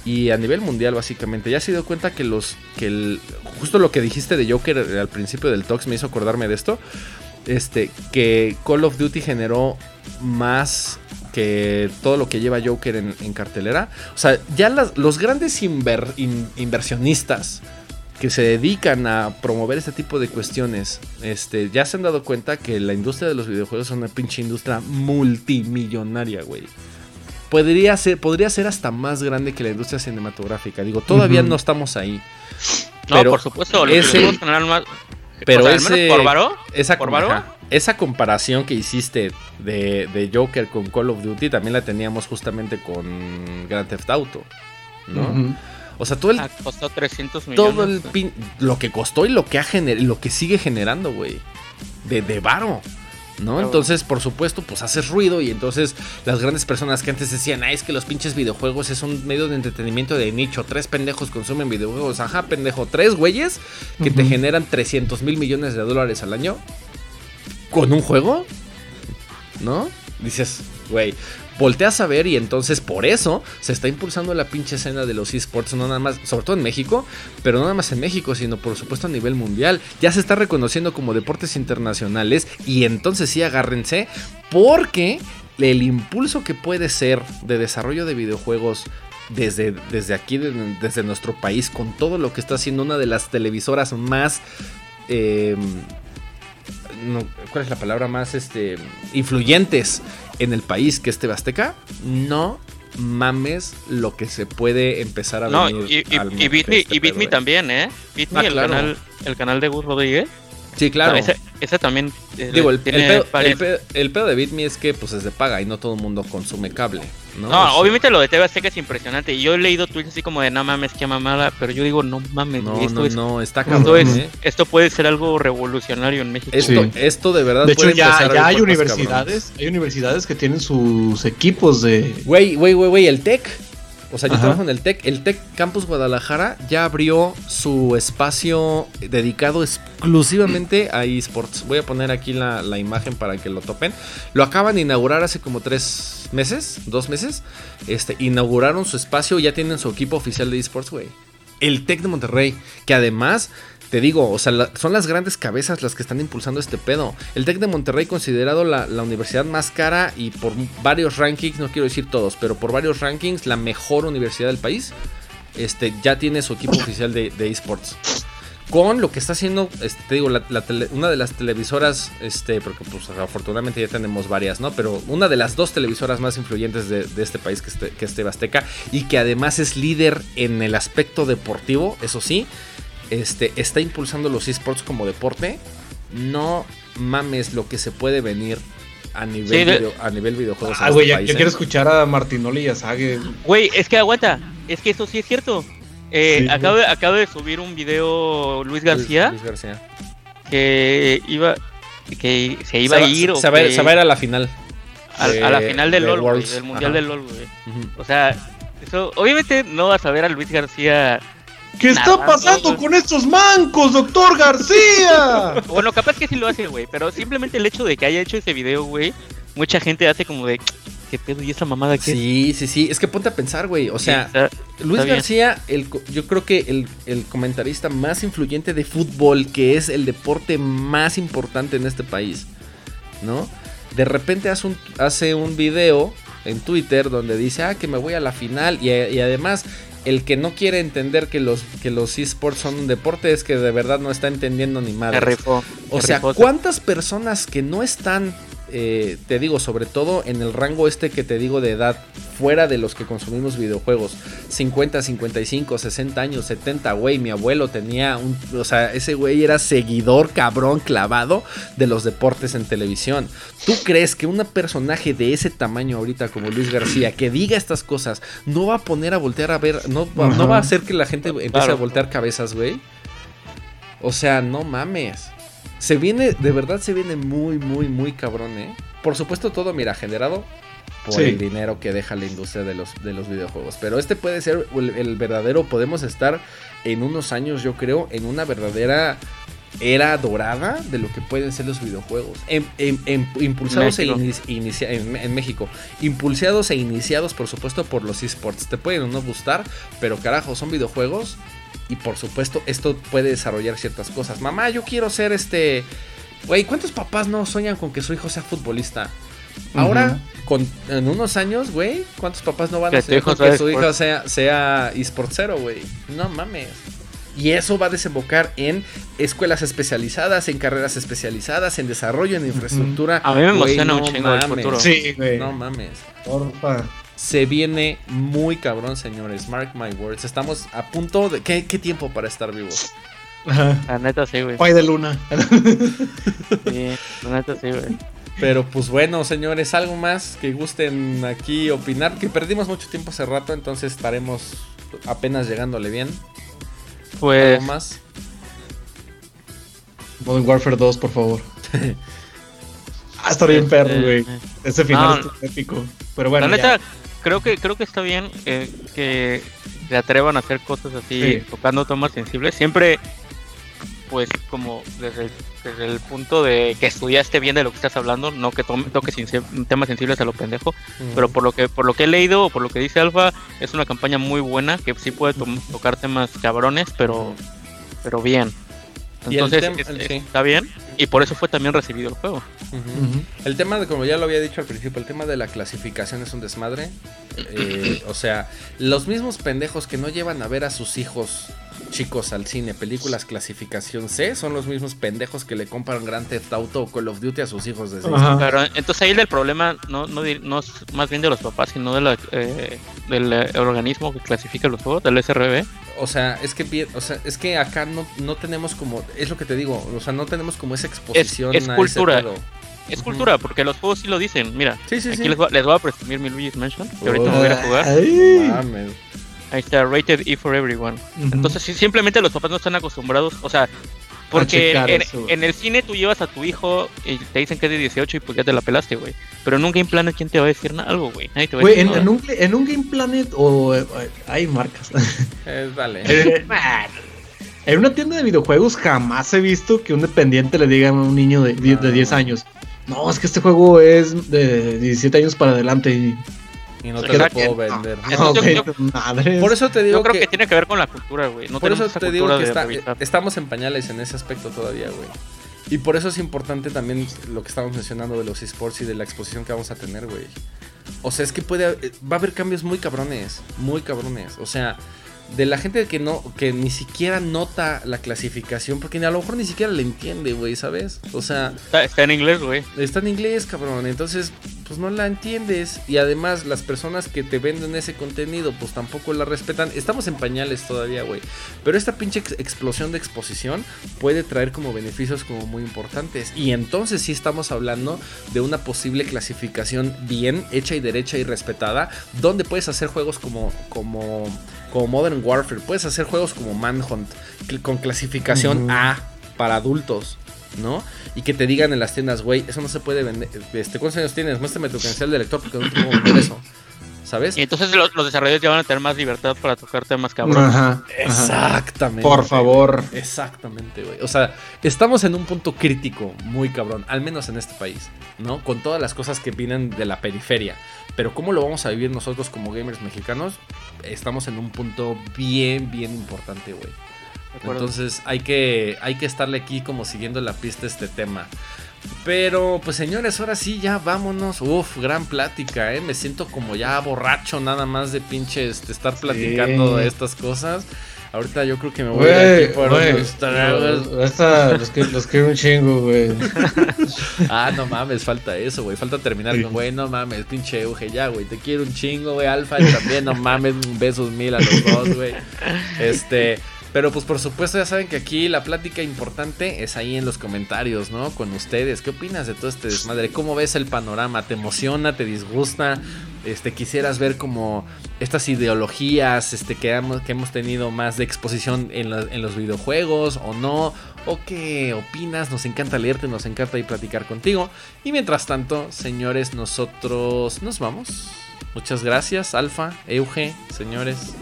A: y a nivel mundial básicamente ya se dio cuenta que los que el, justo lo que dijiste de Joker al principio del Talks me hizo acordarme de esto, este que Call of Duty generó más que todo lo que lleva Joker en, cartelera. O sea, ya los grandes inversionistas que se dedican a promover este tipo de cuestiones, este, ya se han dado cuenta que la industria de los videojuegos es una pinche industria multimillonaria, güey. Podría ser, podría ser hasta más grande que la industria cinematográfica. Digo, todavía no estamos ahí.
C: No, por supuesto, ese, más,
A: pero ese,
C: por varo,
A: esa, por esa comparación que hiciste de, de, Joker con Call of Duty también la teníamos justamente con Grand Theft Auto, ¿no? O sea, todo el.
C: Ah, costó 300 millones.
A: Todo el pin, lo que costó y lo que ha lo que sigue generando, güey. De, de varo. ¿No? Entonces, por supuesto, pues haces ruido y entonces las grandes personas que antes decían, ah, es que los pinches videojuegos es un medio de entretenimiento de nicho, tres pendejos consumen videojuegos, ajá, pendejo, tres güeyes que te generan 300 mil millones de dólares al año con un juego, ¿no? Dices, güey, volteas a ver y entonces por eso se está impulsando la pinche escena de los esports, no nada más, sobre todo en México, pero no nada más en México, sino por supuesto a nivel mundial. Ya se está reconociendo como deportes internacionales y entonces sí agárrense porque el impulso que puede ser de desarrollo de videojuegos desde, desde aquí, desde nuestro país, con todo lo que está haciendo una de las televisoras más... Em, ¿Cuál es la palabra más este, influyentes en el país que es Tebasteca, no mames lo que se puede empezar a
C: no, venir. Y, y, y Bitme, también, ¿eh? Bitme, ah, el, canal, el canal de Gus Rodríguez.
A: Sí, claro.
C: ese, también.
A: Eh, Digo, el, pedo, el, pedo, de Bitme es que pues es de paga y no todo el mundo consume cable.
C: No, obviamente lo de TV Azteca es impresionante. Y yo he leído tweets así como de no mames, qué mamada. Pero yo digo, no mames.
A: No, esto no, no, está
C: cabrón. Esto, ¿eh? esto, puede ser algo revolucionario en México.
A: Esto, esto de verdad.
B: De hecho, ya, ya hay universidades. Hay universidades que tienen sus equipos de.
A: Güey, güey, güey, güey. El TEC o sea, yo trabajo en el TEC. El TEC Campus Guadalajara ya abrió su espacio dedicado exclusivamente a esports. Voy a poner aquí la, imagen para que lo topen. Lo acaban de inaugurar hace como tres meses, dos meses. Este, inauguraron su espacio, ya tienen su equipo oficial de esports, güey. El TEC de Monterrey, que además te digo, o sea, son las grandes cabezas las que están impulsando este pedo. El TEC de Monterrey, considerado la, universidad más cara y por varios rankings, no quiero decir todos, pero por varios rankings, la mejor universidad del país, este, ya tiene su equipo oficial de, esports. Con lo que está haciendo, este, te digo, una de las televisoras, este, porque pues afortunadamente ya tenemos varias, ¿no? Pero una de las dos televisoras más influyentes de, este país, que, este, que es Tebasteca, y que además es líder en el aspecto deportivo, eso sí, este, está impulsando los esports como deporte, no mames lo que se puede venir a nivel, a nivel videojuegos.
B: Ah, güey, este yo quiero ¿eh? escuchar a Martinoli y a Sage.
C: Güey, es que aguanta, es que eso sí es cierto. Eh, acabo, de subir un video Luis García, Luis, García. que iba que se iba a ir
A: se, va, a ir a la final
C: a, la final del LOL del mundial del LOL güey. o sea eso obviamente no vas a ver a Luis García
B: ¿Qué está pasando con estos mancos, doctor García? [LAUGHS]
C: bueno, capaz que sí lo hace, güey, pero simplemente el hecho de que haya hecho ese video, güey, mucha gente hace como de, [TSK] ¿qué pedo? ¿Y esa mamada qué?
A: Sí, sí, sí, es que ponte a pensar, güey, o sea, Luis García, el, yo creo que el, el, comentarista más influyente de fútbol, que es el deporte más importante en este país, ¿no? De repente hace un, hace un video en Twitter donde dice, ah, que me voy a la final y, y además el que no quiere entender que los, que los esports son un deporte es que de verdad no está entendiendo ni madre. O sea, ¿cuántas personas que no están eh, te digo, sobre todo en el rango este que te digo de edad, fuera de los que consumimos videojuegos, 50, 55, 60 años, 70, güey, mi abuelo tenía un, o sea, ese güey era seguidor cabrón clavado de los deportes en televisión. ¿Tú crees que un personaje de ese tamaño ahorita como Luis García, que diga estas cosas, no va a poner a voltear a ver, no, no va a hacer que la gente empiece a voltear cabezas, güey? O sea, no mames. Se viene, de verdad se viene muy, muy, muy cabrón, ¿eh? Por supuesto, todo, mira, generado por
B: Sí.
A: el dinero que deja la industria de los, de los videojuegos. Pero este puede ser el, el verdadero, podemos estar en unos años, yo creo, en una verdadera era dorada de lo que pueden ser los videojuegos. En- en- en- impulsados e
C: México.
A: inicia- en, en México. Impulsados e iniciados, por supuesto, por los esports. Te pueden o no gustar, pero carajo, son videojuegos. Y por supuesto, esto puede desarrollar ciertas cosas. Mamá, yo quiero ser este. Güey, ¿cuántos papás no sueñan con que su hijo sea futbolista? Ahora, con, en unos años, güey, ¿cuántos papás no van
C: Que
A: a soñar con que su hijo sea, sea esportsero, güey? No mames. Y eso va a desembocar en escuelas especializadas, en carreras especializadas, en desarrollo, en infraestructura.
C: A mí me emociona un
A: no
C: chingo el
A: mames.
C: futuro.
B: Sí, güey.
A: No mames.
B: Porfa.
A: Se viene muy cabrón, señores. Mark my words. Estamos a punto de. ¿Qué, qué tiempo para estar vivos?
B: Ajá.
C: La neta sí, güey.
B: Pay de luna. [LAUGHS]
C: Sí, la neta sí, güey.
A: Pero pues bueno, señores, algo más que gusten aquí opinar. Que perdimos mucho tiempo hace rato, entonces estaremos apenas llegándole bien.
C: Pues,
A: ¿Algo más?
B: Modern Warfare 2, por favor. [LAUGHS] ah, está bien perro,
C: eh,
B: güey. Ese final
C: No.
B: épico. Pero bueno,
C: la
B: ya.
C: Creo que creo que está bien eh, que se atrevan a hacer cosas así,
B: Sí.
C: tocando temas sensibles. Siempre, pues, como desde el, desde el punto de que estudiaste bien de lo que estás hablando, no que tome- toques sin- temas sensibles a lo pendejo. Pero por lo que por lo que he leído o por lo que dice Alfa, es una campaña muy buena que sí puede to- tocar temas cabrones, pero pero bien. Entonces
A: tem-
C: es-
A: el-
C: es-
A: sí.
C: está bien y por eso fue también recibido el juego.
A: El tema de, como ya lo había dicho al principio, el tema de la clasificación es un desmadre. Eh, o sea, los mismos pendejos que no llevan a ver a sus hijos chicos al cine películas clasificación C son los mismos pendejos que le compran Grand Theft Auto o Call of Duty a sus hijos de seis
B: Ajá.
C: Pero entonces ahí el problema no, no, no es más bien de los papás, sino de la, eh, del eh, organismo que clasifica los juegos, del SRB.
A: O sea, es que pi- o sea, es que acá no, no tenemos como, es lo que te digo, o sea, no tenemos como esa exposición
C: es
A: a
C: cultura. Es cultura, porque los juegos sí lo dicen. Mira,
A: Sí, sí,
C: aquí
A: sí.
C: Les, voy, les voy a presumir mi Luigi's Mansion, que ahorita
A: Oh.
C: me voy a ir a jugar.
B: Ay.
A: Mames.
C: Ahí está, Rated E for Everyone. Entonces, sí, simplemente los papás no están acostumbrados, o sea, porque en, el cine tú llevas a tu hijo y te dicen que es de 18 y pues ya te la pelaste, güey. Pero en un Game Planet, ¿quién te va a decir nada, algo, güey? Nadie te va a decir
B: en,
C: nada.
B: en un, en un Game Planet o. hay marcas. [LAUGHS]
A: Eh, vale.
B: Eh, en una tienda de videojuegos jamás he visto que un dependiente le diga a un niño de, die- de 10 años. No, es que este juego es de 17 años para adelante y...
A: Y no te lo puedo vender.
B: No,
C: Entonces,
B: güey, [LAUGHS] madres.
A: Por eso te digo
C: Yo creo que...
A: que,
C: tiene que ver con la cultura, güey. No
A: por eso te digo que está- estamos en pañales en ese aspecto todavía, güey. Y por eso es importante también lo que estamos mencionando de los esports y de la exposición que vamos a tener, güey. O sea, es que puede eh, va a haber cambios muy cabrones, muy cabrones. O sea, de la gente que no que ni siquiera nota la clasificación porque a lo mejor ni siquiera le entiende, güey, ¿sabes? O sea,
C: Está, está en inglés, güey.
A: Está en inglés, cabrón. Entonces, pues no la entiendes. Y además, las personas que te venden ese contenido, pues tampoco la respetan. Estamos en pañales todavía, güey. Pero esta pinche ex- explosión de exposición puede traer como beneficios como muy importantes. Y entonces sí estamos hablando de una posible clasificación bien hecha y derecha y respetada. Donde puedes hacer juegos como, como, como Modern Warfare. Puedes hacer juegos como Manhunt. cl- Con clasificación. A para adultos. ¿No? Y que te digan en las tiendas, güey, eso no se puede vender. Este, ¿Cuántos años tienes? Muéstrame tu credencial de lector porque no te puedo vender eso. ¿Sabes?
C: Y entonces los, los desarrolladores ya van a tener más libertad para tocar temas cabrones.
B: Ajá, ajá.
A: Exactamente.
B: Por favor.
A: Exactamente, güey. O sea, estamos en un punto crítico muy cabrón, al menos en este país, ¿no? Con todas las cosas que vienen de la periferia. Pero cómo lo vamos a vivir nosotros como gamers mexicanos, estamos en un punto bien, bien importante, güey. Entonces hay que, hay que estarle aquí como siguiendo la pista a este tema. Pero, pues señores, ahora sí, ya vámonos. Uf, gran plática, ¿eh? Me siento como ya borracho nada más de pinches de estar platicando de estas cosas. Ahorita yo creo que me voy a ir aquí por
B: güey,
A: unos tragos.
B: los- que, los quiero un chingo, güey. [LAUGHS]
A: Ah, no mames, falta eso, güey. Falta terminar
B: Sí.
A: con, güey, no mames, pinche Euge, ya, güey. Te quiero un chingo, güey. Alfa también, no mames, besos mil a los dos, güey. Este. Pero pues por supuesto ya saben que aquí la plática importante es ahí en los comentarios, ¿no? Con ustedes. ¿Qué opinas de todo este desmadre? ¿Cómo ves el panorama? ¿Te emociona? ¿Te disgusta? Este, quisieras ver como estas ideologías este, que, hemos, que hemos tenido más de exposición en, en los videojuegos o no. o qué opinas. Nos encanta leerte, nos encanta ir platicar contigo. Y mientras tanto, señores, nosotros nos vamos. Muchas gracias, Alfa, Euge, señores.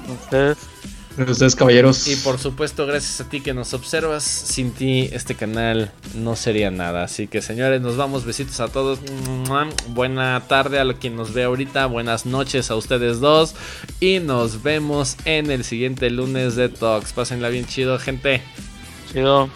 B: Ustedes, caballeros.
A: Y por supuesto, gracias a ti que nos observas. Sin ti, este canal no sería nada. Así que, señores, nos vamos. Besitos a todos. Buena tarde a quien nos ve ahorita. Buenas noches a ustedes dos. Y nos vemos en el siguiente lunes de Talks. Pásenla bien chido, gente.
C: Chido.